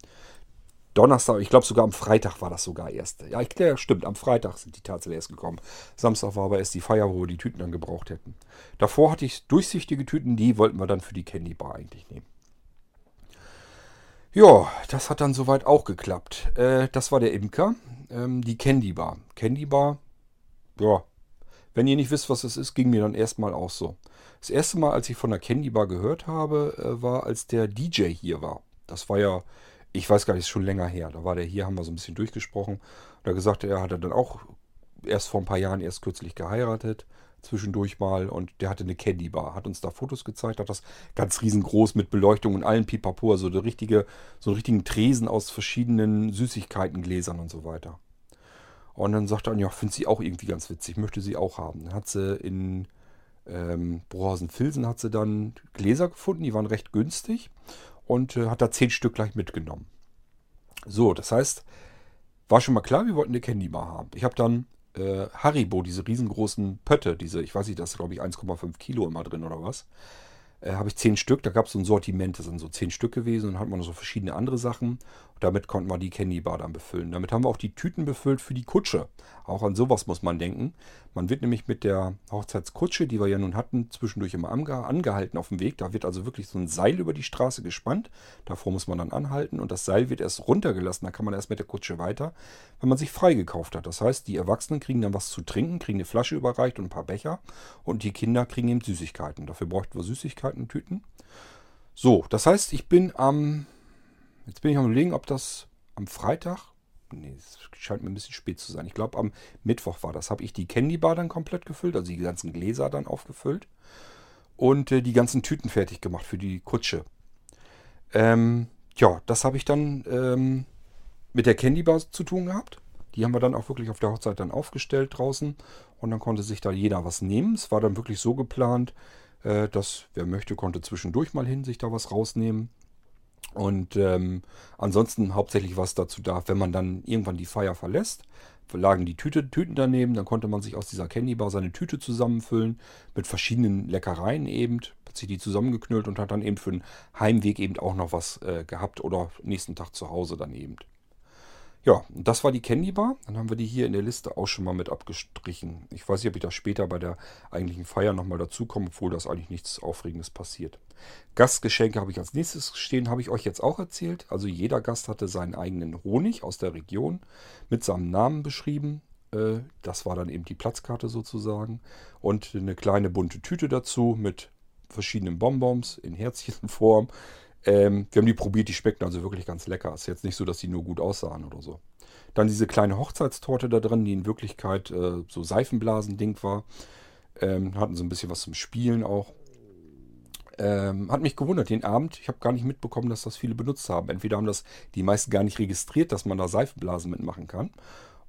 Donnerstag, ich glaube sogar am Freitag war das sogar erst. Ja, ich, ja, stimmt, am Freitag sind die tatsächlich erst gekommen. Samstag war aber erst die Feier, wo wir die Tüten dann gebraucht hätten. Davor hatte ich durchsichtige Tüten, die wollten wir dann für die Candy Bar eigentlich nehmen. Ja, das hat dann soweit auch geklappt. Äh, das war der Imker, ähm, die Candy Bar. Candy Bar, ja, wenn ihr nicht wisst, was es ist, ging mir dann erstmal auch so. Das erste Mal, als ich von der Candy Bar gehört habe, äh, war, als der DJ hier war. Das war ja ich weiß gar nicht, ist schon länger her. Da war der hier, haben wir so ein bisschen durchgesprochen. Er gesagt, er hatte dann auch erst vor ein paar Jahren, erst kürzlich geheiratet, zwischendurch mal. Und der hatte eine Candy Bar, hat uns da Fotos gezeigt, hat das ganz riesengroß mit Beleuchtung und allen Pipapo, also der richtige, so einen richtigen Tresen aus verschiedenen Süßigkeitengläsern und so weiter. Und dann sagte er, ja, finde sie auch irgendwie ganz witzig, möchte sie auch haben. Dann hat sie in ähm, Brohausen-Filsen hat sie dann Gläser gefunden, die waren recht günstig und äh, hat da zehn Stück gleich mitgenommen. So, das heißt, war schon mal klar, wir wollten eine Candy Bar haben. Ich habe dann äh, Haribo, diese riesengroßen Pötte, diese, ich weiß nicht, das ist glaube ich 1,5 Kilo immer drin oder was. Äh, habe ich zehn Stück, da gab es so ein Sortiment, das sind so zehn Stück gewesen und dann hat man so verschiedene andere Sachen damit konnten wir die Candy Bar dann befüllen. Damit haben wir auch die Tüten befüllt für die Kutsche. Auch an sowas muss man denken. Man wird nämlich mit der Hochzeitskutsche, die wir ja nun hatten, zwischendurch immer angehalten auf dem Weg. Da wird also wirklich so ein Seil über die Straße gespannt. Davor muss man dann anhalten und das Seil wird erst runtergelassen. Da kann man erst mit der Kutsche weiter, wenn man sich freigekauft hat. Das heißt, die Erwachsenen kriegen dann was zu trinken, kriegen eine Flasche überreicht und ein paar Becher. Und die Kinder kriegen eben Süßigkeiten. Dafür bräuchten wir Süßigkeiten-Tüten. So, das heißt, ich bin am Jetzt bin ich am überlegen, ob das am Freitag. Nee, es scheint mir ein bisschen spät zu sein. Ich glaube, am Mittwoch war das. Habe ich die Candy Bar dann komplett gefüllt, also die ganzen Gläser dann aufgefüllt. Und äh, die ganzen Tüten fertig gemacht für die Kutsche. Ähm, ja, das habe ich dann ähm, mit der Candy Bar zu tun gehabt. Die haben wir dann auch wirklich auf der Hochzeit dann aufgestellt draußen. Und dann konnte sich da jeder was nehmen. Es war dann wirklich so geplant, äh, dass wer möchte, konnte zwischendurch mal hin sich da was rausnehmen. Und ähm, ansonsten hauptsächlich was dazu da, wenn man dann irgendwann die Feier verlässt, lagen die Tüte, Tüten daneben, dann konnte man sich aus dieser Candy Bar seine Tüte zusammenfüllen mit verschiedenen Leckereien eben, hat sich die zusammengeknüllt und hat dann eben für den Heimweg eben auch noch was äh, gehabt oder nächsten Tag zu Hause dann eben. Ja, das war die Candy Bar. Dann haben wir die hier in der Liste auch schon mal mit abgestrichen. Ich weiß nicht, ob ich da später bei der eigentlichen Feier nochmal dazukomme, obwohl das eigentlich nichts Aufregendes passiert. Gastgeschenke habe ich als nächstes stehen, habe ich euch jetzt auch erzählt. Also jeder Gast hatte seinen eigenen Honig aus der Region mit seinem Namen beschrieben. Äh, das war dann eben die Platzkarte sozusagen. Und eine kleine bunte Tüte dazu mit verschiedenen Bonbons in Herzchenform. Ähm, wir haben die probiert, die schmeckten also wirklich ganz lecker. Ist jetzt nicht so, dass die nur gut aussahen oder so. Dann diese kleine Hochzeitstorte da drin, die in Wirklichkeit äh, so Seifenblasen-Ding war. Ähm, hatten so ein bisschen was zum Spielen auch. Ähm, hat mich gewundert, den Abend. Ich habe gar nicht mitbekommen, dass das viele benutzt haben. Entweder haben das die meisten gar nicht registriert, dass man da Seifenblasen mitmachen kann.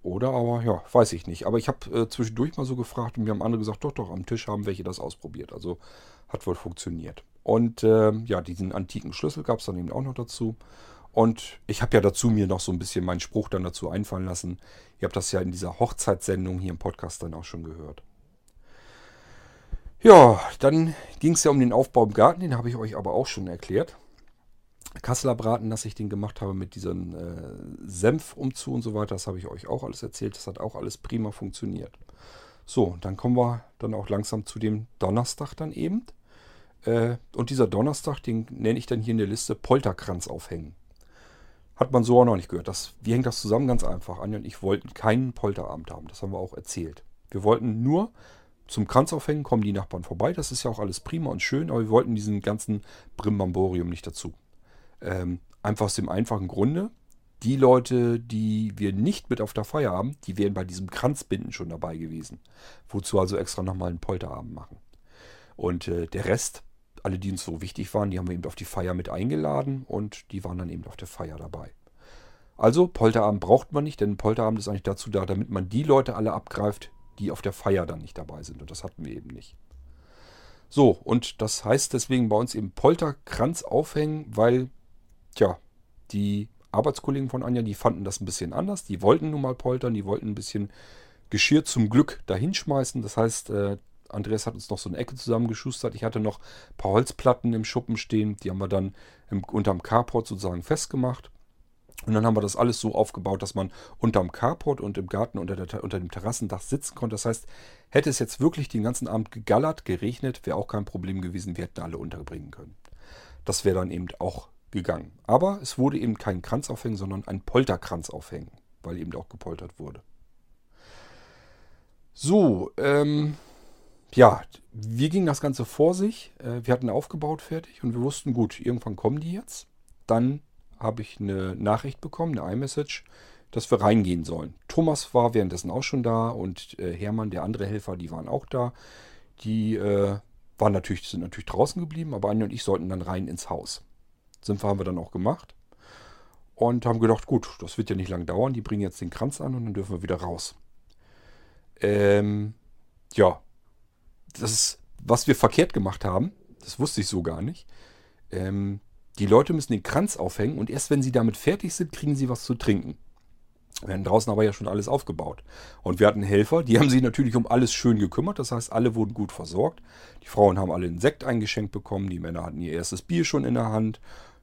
Oder aber, ja, weiß ich nicht. Aber ich habe äh, zwischendurch mal so gefragt und mir haben andere gesagt, doch, doch, am Tisch haben welche das ausprobiert. Also hat wohl funktioniert. Und äh, ja, diesen antiken Schlüssel gab es dann eben auch noch dazu. Und ich habe ja dazu mir noch so ein bisschen meinen Spruch dann dazu einfallen lassen. Ihr habt das ja in dieser Hochzeitssendung hier im Podcast dann auch schon gehört. Ja, dann ging es ja um den Aufbau im Garten, den habe ich euch aber auch schon erklärt. Kasseler Braten, dass ich den gemacht habe mit diesem äh, Senf umzu und so weiter, das habe ich euch auch alles erzählt. Das hat auch alles prima funktioniert. So, dann kommen wir dann auch langsam zu dem Donnerstag dann eben. Äh, und dieser Donnerstag, den nenne ich dann hier in der Liste Polterkranz aufhängen. Hat man so auch noch nicht gehört. Das, wie hängt das zusammen? Ganz einfach. Anja und ich wollten keinen Polterabend haben. Das haben wir auch erzählt. Wir wollten nur zum Kranzaufhängen kommen die Nachbarn vorbei. Das ist ja auch alles prima und schön, aber wir wollten diesen ganzen Brimbamborium nicht dazu. Ähm, einfach aus dem einfachen Grunde, die Leute, die wir nicht mit auf der Feier haben, die wären bei diesem Kranzbinden schon dabei gewesen. Wozu also extra nochmal einen Polterabend machen. Und äh, der Rest, alle, die uns so wichtig waren, die haben wir eben auf die Feier mit eingeladen und die waren dann eben auf der Feier dabei. Also Polterabend braucht man nicht, denn Polterabend ist eigentlich dazu da, damit man die Leute alle abgreift, die auf der Feier dann nicht dabei sind. Und das hatten wir eben nicht. So, und das heißt deswegen bei uns eben Polterkranz aufhängen, weil, tja, die Arbeitskollegen von Anja, die fanden das ein bisschen anders. Die wollten nun mal poltern, die wollten ein bisschen Geschirr zum Glück dahinschmeißen. Das heißt, äh, Andreas hat uns noch so eine Ecke zusammengeschustert. Ich hatte noch ein paar Holzplatten im Schuppen stehen. Die haben wir dann im, unterm Carport sozusagen festgemacht. Und dann haben wir das alles so aufgebaut, dass man unterm Carport und im Garten unter, der, unter dem Terrassendach sitzen konnte. Das heißt, hätte es jetzt wirklich den ganzen Abend gegallert, geregnet, wäre auch kein Problem gewesen. Wir hätten alle unterbringen können. Das wäre dann eben auch gegangen. Aber es wurde eben kein Kranz aufhängen, sondern ein Polterkranz aufhängen, weil eben auch gepoltert wurde. So, ähm, ja, wie ging das Ganze vor sich? Äh, wir hatten aufgebaut fertig und wir wussten, gut, irgendwann kommen die jetzt. Dann habe ich eine Nachricht bekommen, eine iMessage, dass wir reingehen sollen. Thomas war währenddessen auch schon da und äh, Hermann, der andere Helfer, die waren auch da. Die äh, waren natürlich, sind natürlich draußen geblieben, aber Anja und ich sollten dann rein ins Haus. Sind wir, haben wir dann auch gemacht. Und haben gedacht, gut, das wird ja nicht lang dauern. Die bringen jetzt den Kranz an und dann dürfen wir wieder raus. Ähm, ja, das ist, was wir verkehrt gemacht haben, das wusste ich so gar nicht. Ähm, die Leute müssen den Kranz aufhängen und erst wenn sie damit fertig sind, kriegen sie was zu trinken. Wir hatten draußen aber ja schon alles aufgebaut. Und wir hatten Helfer, die haben sich natürlich um alles schön gekümmert. Das heißt, alle wurden gut versorgt. Die Frauen haben alle einen Sekt eingeschenkt bekommen. Die Männer hatten ihr erstes Bier schon in der Hand.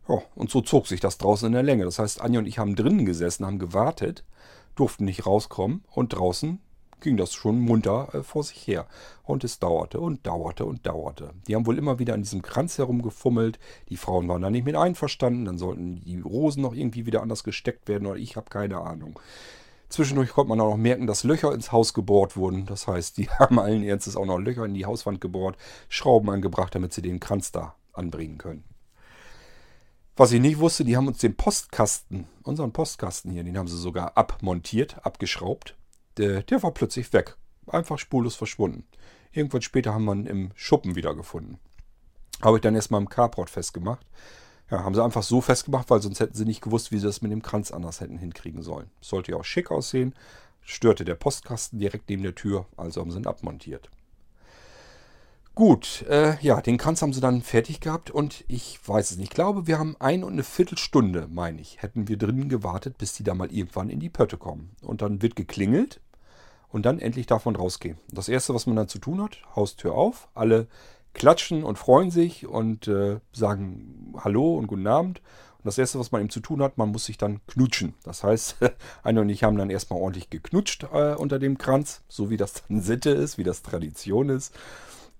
Ja, und so zog sich das draußen in der Länge. Das heißt, Anja und ich haben drinnen gesessen, haben gewartet, durften nicht rauskommen. Und draußen ging das schon munter äh, vor sich her. Und es dauerte und dauerte und dauerte. Die haben wohl immer wieder an diesem Kranz herumgefummelt. Die Frauen waren da nicht mit einverstanden. Dann sollten die Rosen noch irgendwie wieder anders gesteckt werden oder ich habe keine Ahnung. Zwischendurch konnte man auch noch merken, dass Löcher ins Haus gebohrt wurden. Das heißt, die haben allen Ernstes auch noch Löcher in die Hauswand gebohrt, Schrauben angebracht, damit sie den Kranz da anbringen können. Was ich nicht wusste, die haben uns den Postkasten, unseren Postkasten hier, den haben sie sogar abmontiert, abgeschraubt der, der war plötzlich weg. Einfach spurlos verschwunden. Irgendwann später haben wir ihn im Schuppen wiedergefunden. Habe ich dann erstmal im Carport festgemacht. Ja, haben sie einfach so festgemacht, weil sonst hätten sie nicht gewusst, wie sie das mit dem Kranz anders hätten hinkriegen sollen. Sollte ja auch schick aussehen. Störte der Postkasten direkt neben der Tür, also haben sie ihn abmontiert. Gut, äh, ja, den Kranz haben sie dann fertig gehabt und ich weiß es nicht. Ich glaube, wir haben ein und eine Viertelstunde, meine ich, hätten wir drinnen gewartet, bis die da mal irgendwann in die Pötte kommen. Und dann wird geklingelt und dann endlich davon rausgehen. Das erste, was man dann zu tun hat, Haustür auf, alle klatschen und freuen sich und äh, sagen Hallo und guten Abend. Und das erste, was man eben zu tun hat, man muss sich dann knutschen. Das heißt, Anne und ich haben dann erstmal ordentlich geknutscht äh, unter dem Kranz, so wie das dann Sitte ist, wie das Tradition ist.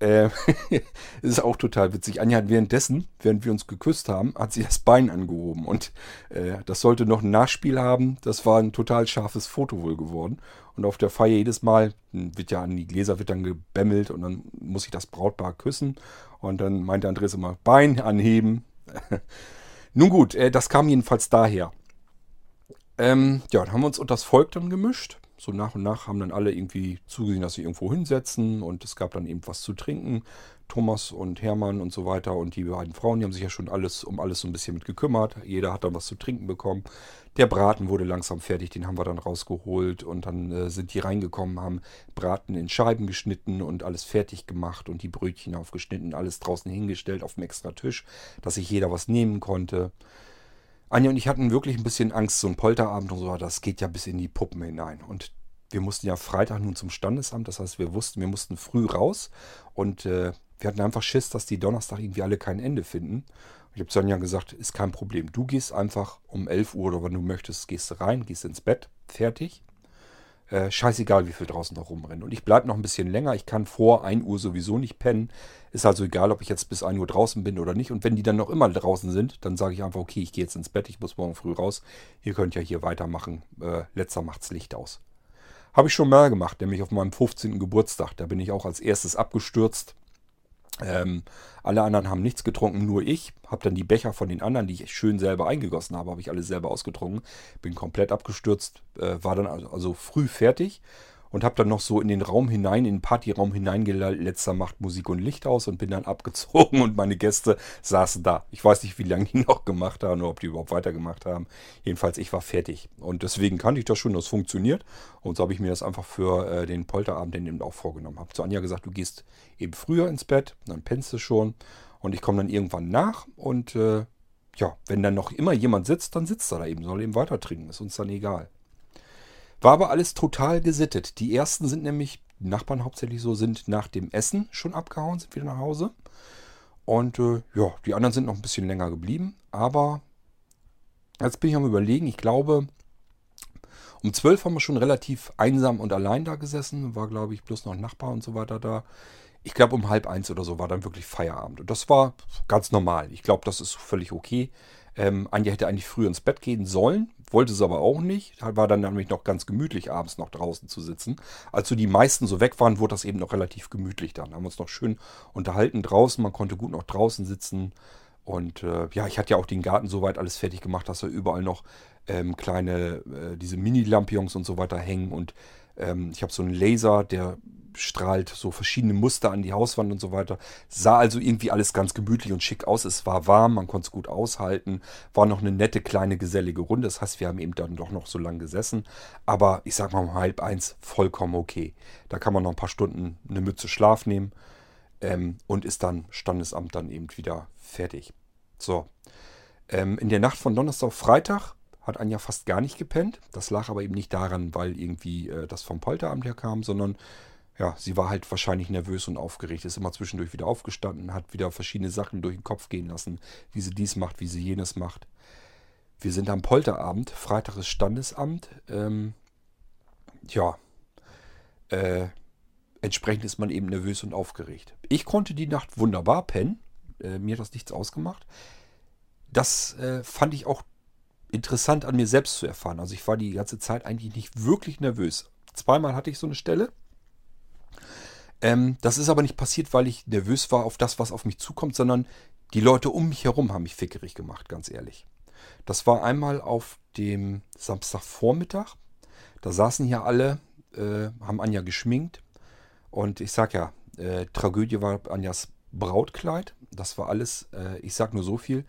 Äh, ist auch total witzig. Anja hat währenddessen, während wir uns geküsst haben, hat sie das Bein angehoben. Und äh, das sollte noch ein Nachspiel haben. Das war ein total scharfes Foto wohl geworden. Und auf der Feier jedes Mal wird ja an die Gläser wird dann gebämmelt und dann muss ich das Brautpaar küssen. Und dann meinte Andres immer, Bein anheben. Nun gut, äh, das kam jedenfalls daher. Ähm, ja, dann haben wir uns unter das Volk dann gemischt so nach und nach haben dann alle irgendwie zugesehen, dass sie irgendwo hinsetzen und es gab dann eben was zu trinken. Thomas und Hermann und so weiter und die beiden Frauen, die haben sich ja schon alles um alles so ein bisschen mit gekümmert. Jeder hat dann was zu trinken bekommen. Der Braten wurde langsam fertig, den haben wir dann rausgeholt und dann äh, sind die reingekommen, haben Braten in Scheiben geschnitten und alles fertig gemacht und die Brötchen aufgeschnitten, alles draußen hingestellt auf dem extra Tisch, dass sich jeder was nehmen konnte. Anja und ich hatten wirklich ein bisschen Angst, so ein Polterabend und so, das geht ja bis in die Puppen hinein. Und wir mussten ja Freitag nun zum Standesamt, das heißt, wir wussten, wir mussten früh raus und äh, wir hatten einfach Schiss, dass die Donnerstag irgendwie alle kein Ende finden. Ich habe zu Anja gesagt, ist kein Problem. Du gehst einfach um 11 Uhr oder wenn du möchtest, gehst rein, gehst ins Bett, fertig. Äh, scheißegal, wie viel draußen noch rumrennen. Und ich bleibe noch ein bisschen länger. Ich kann vor 1 Uhr sowieso nicht pennen. Ist also egal, ob ich jetzt bis 1 Uhr draußen bin oder nicht. Und wenn die dann noch immer draußen sind, dann sage ich einfach, okay, ich gehe jetzt ins Bett, ich muss morgen früh raus. Ihr könnt ja hier weitermachen. Äh, letzter macht's Licht aus. Habe ich schon mal gemacht, nämlich auf meinem 15. Geburtstag. Da bin ich auch als erstes abgestürzt. Ähm, alle anderen haben nichts getrunken, nur ich. Habe dann die Becher von den anderen, die ich schön selber eingegossen habe, habe ich alle selber ausgetrunken. Bin komplett abgestürzt, äh, war dann also, also früh fertig und habe dann noch so in den Raum hinein, in den Partyraum hineingeletzt, macht Musik und Licht aus und bin dann abgezogen und meine Gäste saßen da. Ich weiß nicht, wie lange die noch gemacht haben oder ob die überhaupt weitergemacht haben. Jedenfalls, ich war fertig. Und deswegen kannte ich das schon, das funktioniert. Und so habe ich mir das einfach für äh, den Polterabend dann eben auch vorgenommen. Habe zu Anja gesagt, du gehst eben früher ins Bett, dann pennst du schon. Und ich komme dann irgendwann nach und äh, ja, wenn dann noch immer jemand sitzt, dann sitzt er da eben, soll eben weiter trinken, ist uns dann egal. War aber alles total gesittet. Die ersten sind nämlich, die Nachbarn hauptsächlich so, sind nach dem Essen schon abgehauen, sind wieder nach Hause. Und äh, ja, die anderen sind noch ein bisschen länger geblieben. Aber jetzt bin ich am überlegen, ich glaube, um 12 haben wir schon relativ einsam und allein da gesessen. War, glaube ich, bloß noch ein Nachbar und so weiter da. Ich glaube, um halb eins oder so war dann wirklich Feierabend. Und das war ganz normal. Ich glaube, das ist völlig okay. Ähm, Anja hätte eigentlich früh ins Bett gehen sollen, wollte es aber auch nicht. War dann nämlich noch ganz gemütlich, abends noch draußen zu sitzen. Als so die meisten so weg waren, wurde das eben noch relativ gemütlich dann. Haben uns noch schön unterhalten draußen. Man konnte gut noch draußen sitzen. Und äh, ja, ich hatte ja auch den Garten soweit alles fertig gemacht, dass da überall noch ähm, kleine, äh, diese Mini-Lampions und so weiter hängen. Und ähm, ich habe so einen Laser, der strahlt so verschiedene Muster an die Hauswand und so weiter. Sah also irgendwie alles ganz gemütlich und schick aus. Es war warm, man konnte es gut aushalten. War noch eine nette, kleine, gesellige Runde. Das heißt, wir haben eben dann doch noch so lange gesessen. Aber ich sag mal um halb eins vollkommen okay. Da kann man noch ein paar Stunden eine Mütze Schlaf nehmen ähm, und ist dann Standesamt dann eben wieder fertig. So. Ähm, in der Nacht von Donnerstag auf Freitag hat Anja fast gar nicht gepennt. Das lag aber eben nicht daran, weil irgendwie äh, das vom Polteramt her kam, sondern ja, sie war halt wahrscheinlich nervös und aufgeregt, ist immer zwischendurch wieder aufgestanden, hat wieder verschiedene Sachen durch den Kopf gehen lassen, wie sie dies macht, wie sie jenes macht. Wir sind am Polterabend, Freitag ist Standesamt. Ähm, ja, äh, entsprechend ist man eben nervös und aufgeregt. Ich konnte die Nacht wunderbar pennen, äh, mir hat das nichts ausgemacht. Das äh, fand ich auch interessant an mir selbst zu erfahren. Also ich war die ganze Zeit eigentlich nicht wirklich nervös. Zweimal hatte ich so eine Stelle, ähm, das ist aber nicht passiert, weil ich nervös war auf das, was auf mich zukommt, sondern die Leute um mich herum haben mich fickerig gemacht, ganz ehrlich. Das war einmal auf dem Samstagvormittag. Da saßen hier alle, äh, haben Anja geschminkt. Und ich sag ja, äh, Tragödie war Anjas Brautkleid. Das war alles, äh, ich sag nur so viel.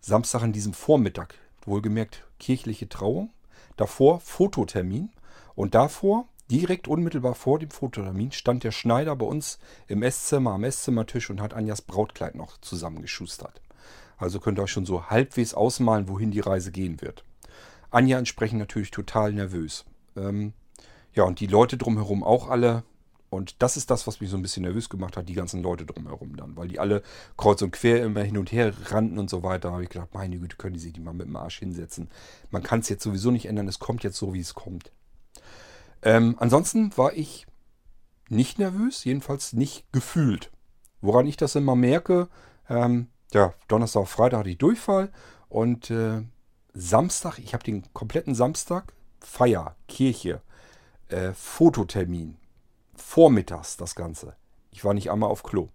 Samstag an diesem Vormittag, wohlgemerkt kirchliche Trauung. Davor Fototermin. Und davor Direkt unmittelbar vor dem Fototermin stand der Schneider bei uns im Esszimmer am Esszimmertisch und hat Anjas Brautkleid noch zusammengeschustert. Also könnt ihr euch schon so halbwegs ausmalen, wohin die Reise gehen wird. Anja entsprechend natürlich total nervös. Ähm, ja, und die Leute drumherum auch alle. Und das ist das, was mich so ein bisschen nervös gemacht hat, die ganzen Leute drumherum dann. Weil die alle kreuz und quer immer hin und her rannten und so weiter. Da habe ich gedacht, meine Güte, können die sich die mal mit dem Arsch hinsetzen. Man kann es jetzt sowieso nicht ändern, es kommt jetzt so, wie es kommt. Ähm, ansonsten war ich nicht nervös, jedenfalls nicht gefühlt. Woran ich das immer merke, ähm, ja, Donnerstag, Freitag hatte ich Durchfall und äh, Samstag, ich habe den kompletten Samstag, Feier, Kirche, äh, Fototermin, vormittags das Ganze. Ich war nicht einmal auf Klo.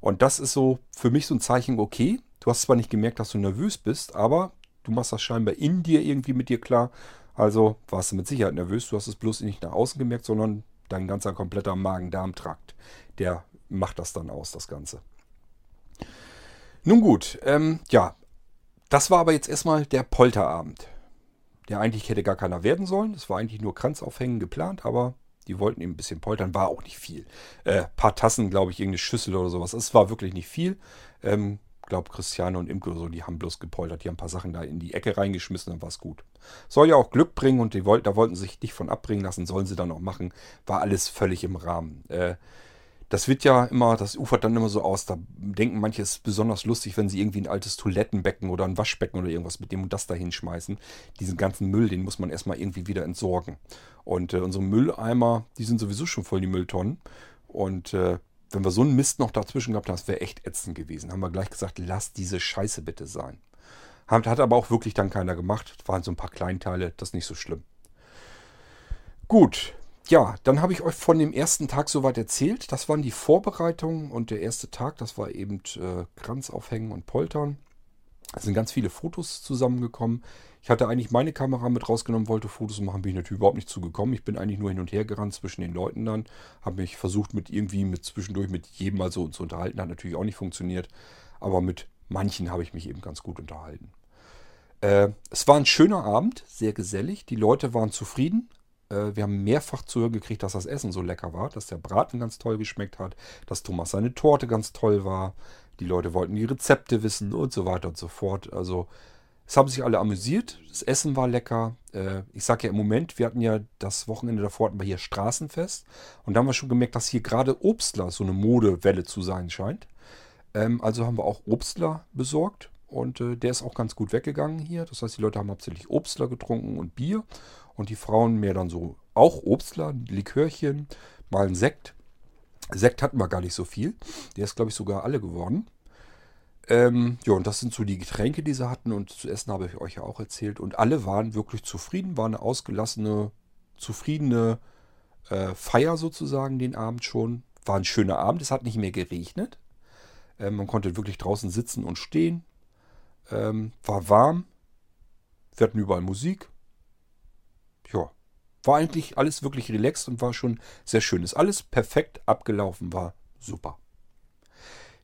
Und das ist so für mich so ein Zeichen, okay, du hast zwar nicht gemerkt, dass du nervös bist, aber du machst das scheinbar in dir irgendwie mit dir klar, also warst du mit Sicherheit nervös. Du hast es bloß nicht nach außen gemerkt, sondern dein ganzer kompletter Magen-Darm-Trakt. Der macht das dann aus, das Ganze. Nun gut, ähm, ja, das war aber jetzt erstmal der Polterabend. Der eigentlich hätte gar keiner werden sollen. Es war eigentlich nur Kranzaufhängen geplant, aber die wollten eben ein bisschen poltern. War auch nicht viel. Äh, paar Tassen, glaube ich, irgendeine Schüssel oder sowas. Es war wirklich nicht viel. Ähm, glaube, Christiane und Imke so, die haben bloß gepoltert. Die haben ein paar Sachen da in die Ecke reingeschmissen, dann war es gut. Soll ja auch Glück bringen und die wollten, da wollten sie sich nicht von abbringen lassen, sollen sie dann auch machen. War alles völlig im Rahmen. Äh, das wird ja immer, das ufert dann immer so aus. Da denken manche, es ist besonders lustig, wenn sie irgendwie ein altes Toilettenbecken oder ein Waschbecken oder irgendwas mit dem und das da hinschmeißen. Diesen ganzen Müll, den muss man erstmal irgendwie wieder entsorgen. Und äh, unsere Mülleimer, die sind sowieso schon voll die Mülltonnen. Und äh, wenn wir so einen Mist noch dazwischen gehabt haben, das wäre echt ätzend gewesen. Haben wir gleich gesagt, lass diese Scheiße bitte sein. Hat, hat aber auch wirklich dann keiner gemacht. Das waren so ein paar Kleinteile, das ist nicht so schlimm. Gut, ja, dann habe ich euch von dem ersten Tag soweit erzählt. Das waren die Vorbereitungen und der erste Tag, das war eben äh, Kranz aufhängen und poltern. Es sind ganz viele Fotos zusammengekommen. Ich hatte eigentlich meine Kamera mit rausgenommen, wollte Fotos machen, bin ich natürlich überhaupt nicht zugekommen. Ich bin eigentlich nur hin und her gerannt zwischen den Leuten dann. Habe mich versucht, mit irgendwie mit zwischendurch mit jedem mal so zu unterhalten. Hat natürlich auch nicht funktioniert. Aber mit manchen habe ich mich eben ganz gut unterhalten. Äh, es war ein schöner Abend, sehr gesellig. Die Leute waren zufrieden. Äh, wir haben mehrfach zu hören gekriegt, dass das Essen so lecker war, dass der Braten ganz toll geschmeckt hat, dass Thomas seine Torte ganz toll war. Die Leute wollten die Rezepte wissen und so weiter und so fort. Also es haben sich alle amüsiert. Das Essen war lecker. Äh, ich sage ja im Moment, wir hatten ja das Wochenende davor hatten wir hier Straßenfest. Und da haben wir schon gemerkt, dass hier gerade Obstler so eine Modewelle zu sein scheint. Ähm, also haben wir auch Obstler besorgt. Und äh, der ist auch ganz gut weggegangen hier. Das heißt, die Leute haben hauptsächlich Obstler getrunken und Bier. Und die Frauen mehr dann so auch Obstler, Likörchen, mal ein Sekt. Sekt hatten wir gar nicht so viel. Der ist, glaube ich, sogar alle geworden. Ähm, ja, und das sind so die Getränke, die sie hatten. Und zu essen habe ich euch ja auch erzählt. Und alle waren wirklich zufrieden, war eine ausgelassene, zufriedene äh, Feier sozusagen den Abend schon. War ein schöner Abend. Es hat nicht mehr geregnet. Ähm, man konnte wirklich draußen sitzen und stehen. Ähm, war warm. Wir hatten überall Musik. War eigentlich alles wirklich relaxed und war schon sehr schön. Ist alles perfekt abgelaufen, war super.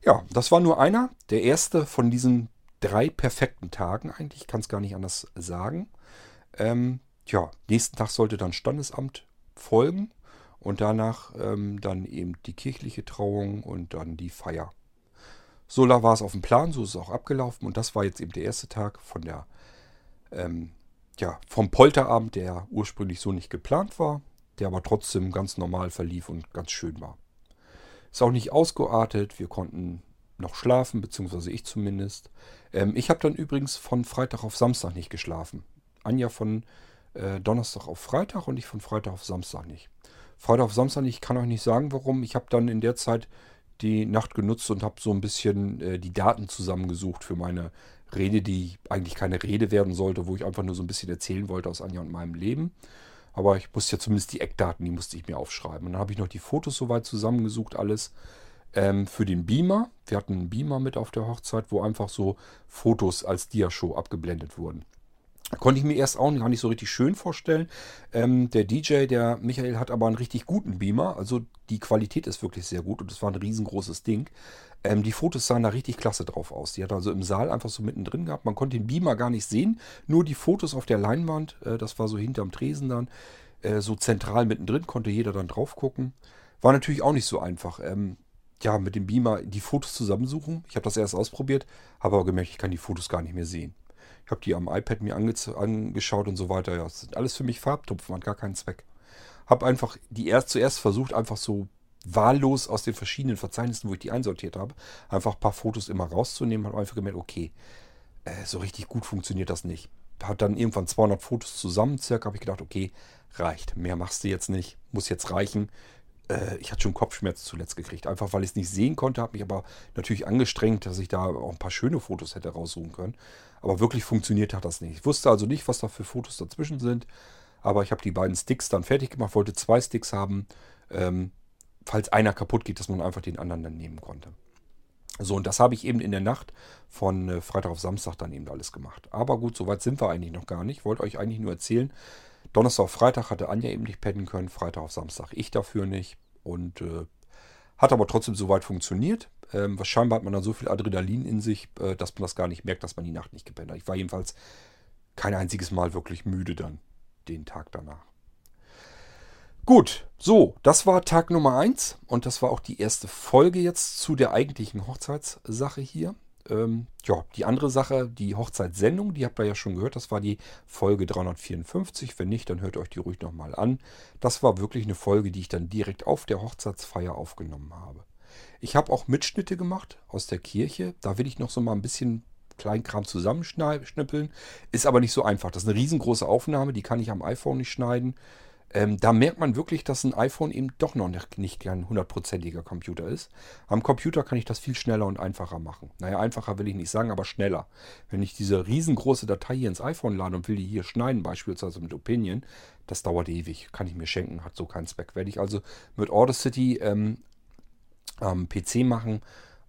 Ja, das war nur einer, der erste von diesen drei perfekten Tagen eigentlich. Ich kann es gar nicht anders sagen. Ähm, ja, nächsten Tag sollte dann Standesamt folgen und danach ähm, dann eben die kirchliche Trauung und dann die Feier. So war es auf dem Plan, so ist es auch abgelaufen und das war jetzt eben der erste Tag von der ähm, ja, vom Polterabend, der ursprünglich so nicht geplant war, der aber trotzdem ganz normal verlief und ganz schön war. Ist auch nicht ausgeartet, wir konnten noch schlafen, beziehungsweise ich zumindest. Ähm, ich habe dann übrigens von Freitag auf Samstag nicht geschlafen. Anja von äh, Donnerstag auf Freitag und ich von Freitag auf Samstag nicht. Freitag auf Samstag ich kann euch nicht sagen, warum. Ich habe dann in der Zeit die Nacht genutzt und habe so ein bisschen äh, die Daten zusammengesucht für meine Rede, die eigentlich keine Rede werden sollte, wo ich einfach nur so ein bisschen erzählen wollte aus Anja und meinem Leben. Aber ich musste ja zumindest die Eckdaten, die musste ich mir aufschreiben. Und dann habe ich noch die Fotos soweit zusammengesucht, alles ähm, für den Beamer. Wir hatten einen Beamer mit auf der Hochzeit, wo einfach so Fotos als Diashow abgeblendet wurden. Konnte ich mir erst auch gar nicht so richtig schön vorstellen. Ähm, der DJ, der Michael, hat aber einen richtig guten Beamer. Also die Qualität ist wirklich sehr gut und es war ein riesengroßes Ding. Ähm, die Fotos sahen da richtig klasse drauf aus. Die hat also im Saal einfach so mittendrin gehabt. Man konnte den Beamer gar nicht sehen, nur die Fotos auf der Leinwand. Äh, das war so hinterm Tresen dann. Äh, so zentral mittendrin konnte jeder dann drauf gucken. War natürlich auch nicht so einfach. Ähm, ja, mit dem Beamer die Fotos zusammensuchen. Ich habe das erst ausprobiert, habe aber gemerkt, ich kann die Fotos gar nicht mehr sehen. Ich habe die am iPad mir ange angeschaut und so weiter. Ja, das sind alles für mich Farbtupfen, hat gar keinen Zweck. Habe einfach die erst zuerst versucht, einfach so wahllos aus den verschiedenen Verzeichnissen, wo ich die einsortiert habe, einfach ein paar Fotos immer rauszunehmen. Habe einfach gemerkt, okay, äh, so richtig gut funktioniert das nicht. Hat dann irgendwann 200 Fotos zusammen, circa, habe ich gedacht, okay, reicht. Mehr machst du jetzt nicht, muss jetzt reichen äh, ich hatte schon Kopfschmerzen zuletzt gekriegt, einfach weil ich es nicht sehen konnte, habe mich aber natürlich angestrengt, dass ich da auch ein paar schöne Fotos hätte raussuchen können. Aber wirklich funktioniert hat das nicht. Ich wusste also nicht, was da für Fotos dazwischen sind, aber ich habe die beiden Sticks dann fertig gemacht, wollte zwei Sticks haben, ähm, falls einer kaputt geht, dass man einfach den anderen dann nehmen konnte. So, und das habe ich eben in der Nacht von äh, Freitag auf Samstag dann eben alles gemacht. Aber gut, soweit sind wir eigentlich noch gar nicht. Ich wollte euch eigentlich nur erzählen, Donnerstag auf Freitag hatte Anja eben nicht pennen können, Freitag auf Samstag ich dafür nicht. Und äh, hat aber trotzdem soweit funktioniert. Ähm, scheinbar hat man dann so viel Adrenalin in sich, äh, dass man das gar nicht merkt, dass man die Nacht nicht gepennt hat. Ich war jedenfalls kein einziges Mal wirklich müde dann, den Tag danach. Gut, so, das war Tag Nummer 1 und das war auch die erste Folge jetzt zu der eigentlichen Hochzeitssache hier. Ähm, ja, die andere Sache, die Hochzeitssendung, die habt ihr ja schon gehört, das war die Folge 354. Wenn nicht, dann hört euch die ruhig nochmal an. Das war wirklich eine Folge, die ich dann direkt auf der Hochzeitsfeier aufgenommen habe. Ich habe auch Mitschnitte gemacht aus der Kirche. Da will ich noch so mal ein bisschen Kleinkram zusammenschnippeln. Ist aber nicht so einfach. Das ist eine riesengroße Aufnahme, die kann ich am iPhone nicht schneiden. Ähm, da merkt man wirklich, dass ein iPhone eben doch noch nicht ein hundertprozentiger Computer ist. Am Computer kann ich das viel schneller und einfacher machen. Naja, einfacher will ich nicht sagen, aber schneller. Wenn ich diese riesengroße Datei hier ins iPhone lade und will die hier schneiden, beispielsweise mit Opinion, das dauert ewig. Kann ich mir schenken, hat so keinen Zweck. Werde ich also mit Audacity ähm, am PC machen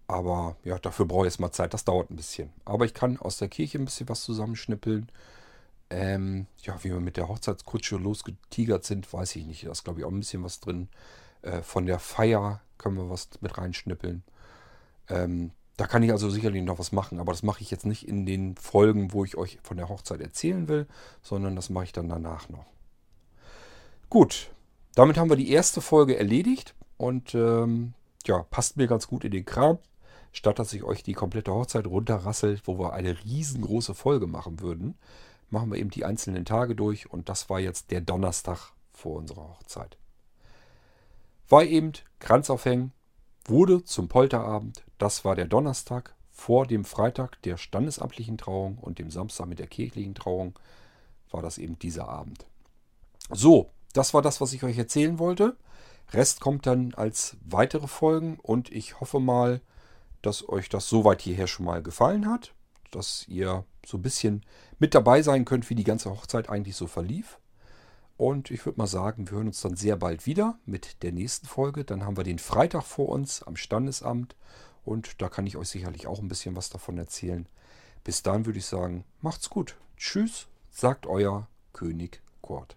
Aber ja, dafür brauche ich jetzt mal Zeit. Das dauert ein bisschen. Aber ich kann aus der Kirche ein bisschen was zusammenschnippeln. Ähm, ja, wie wir mit der Hochzeitskutsche losgetigert sind, weiß ich nicht. Da ist, glaube ich, auch ein bisschen was drin. Äh, von der Feier können wir was mit reinschnippeln. Ähm, da kann ich also sicherlich noch was machen, aber das mache ich jetzt nicht in den Folgen, wo ich euch von der Hochzeit erzählen will, sondern das mache ich dann danach noch. Gut, damit haben wir die erste Folge erledigt und ähm, ja, passt mir ganz gut in den Kram. Statt dass ich euch die komplette Hochzeit runterrasselt, wo wir eine riesengroße Folge machen würden, machen wir eben die einzelnen Tage durch und das war jetzt der Donnerstag vor unserer Hochzeit. War eben Kranzaufhängen, wurde zum Polterabend, das war der Donnerstag vor dem Freitag der standesamtlichen Trauung und dem Samstag mit der kirchlichen Trauung war das eben dieser Abend. So, das war das, was ich euch erzählen wollte. Rest kommt dann als weitere Folgen und ich hoffe mal, dass euch das soweit hierher schon mal gefallen hat, dass ihr so ein bisschen mit dabei sein könnt, wie die ganze Hochzeit eigentlich so verlief. Und ich würde mal sagen, wir hören uns dann sehr bald wieder mit der nächsten Folge. Dann haben wir den Freitag vor uns am Standesamt und da kann ich euch sicherlich auch ein bisschen was davon erzählen. Bis dann würde ich sagen, macht's gut. Tschüss, sagt euer König Kurt.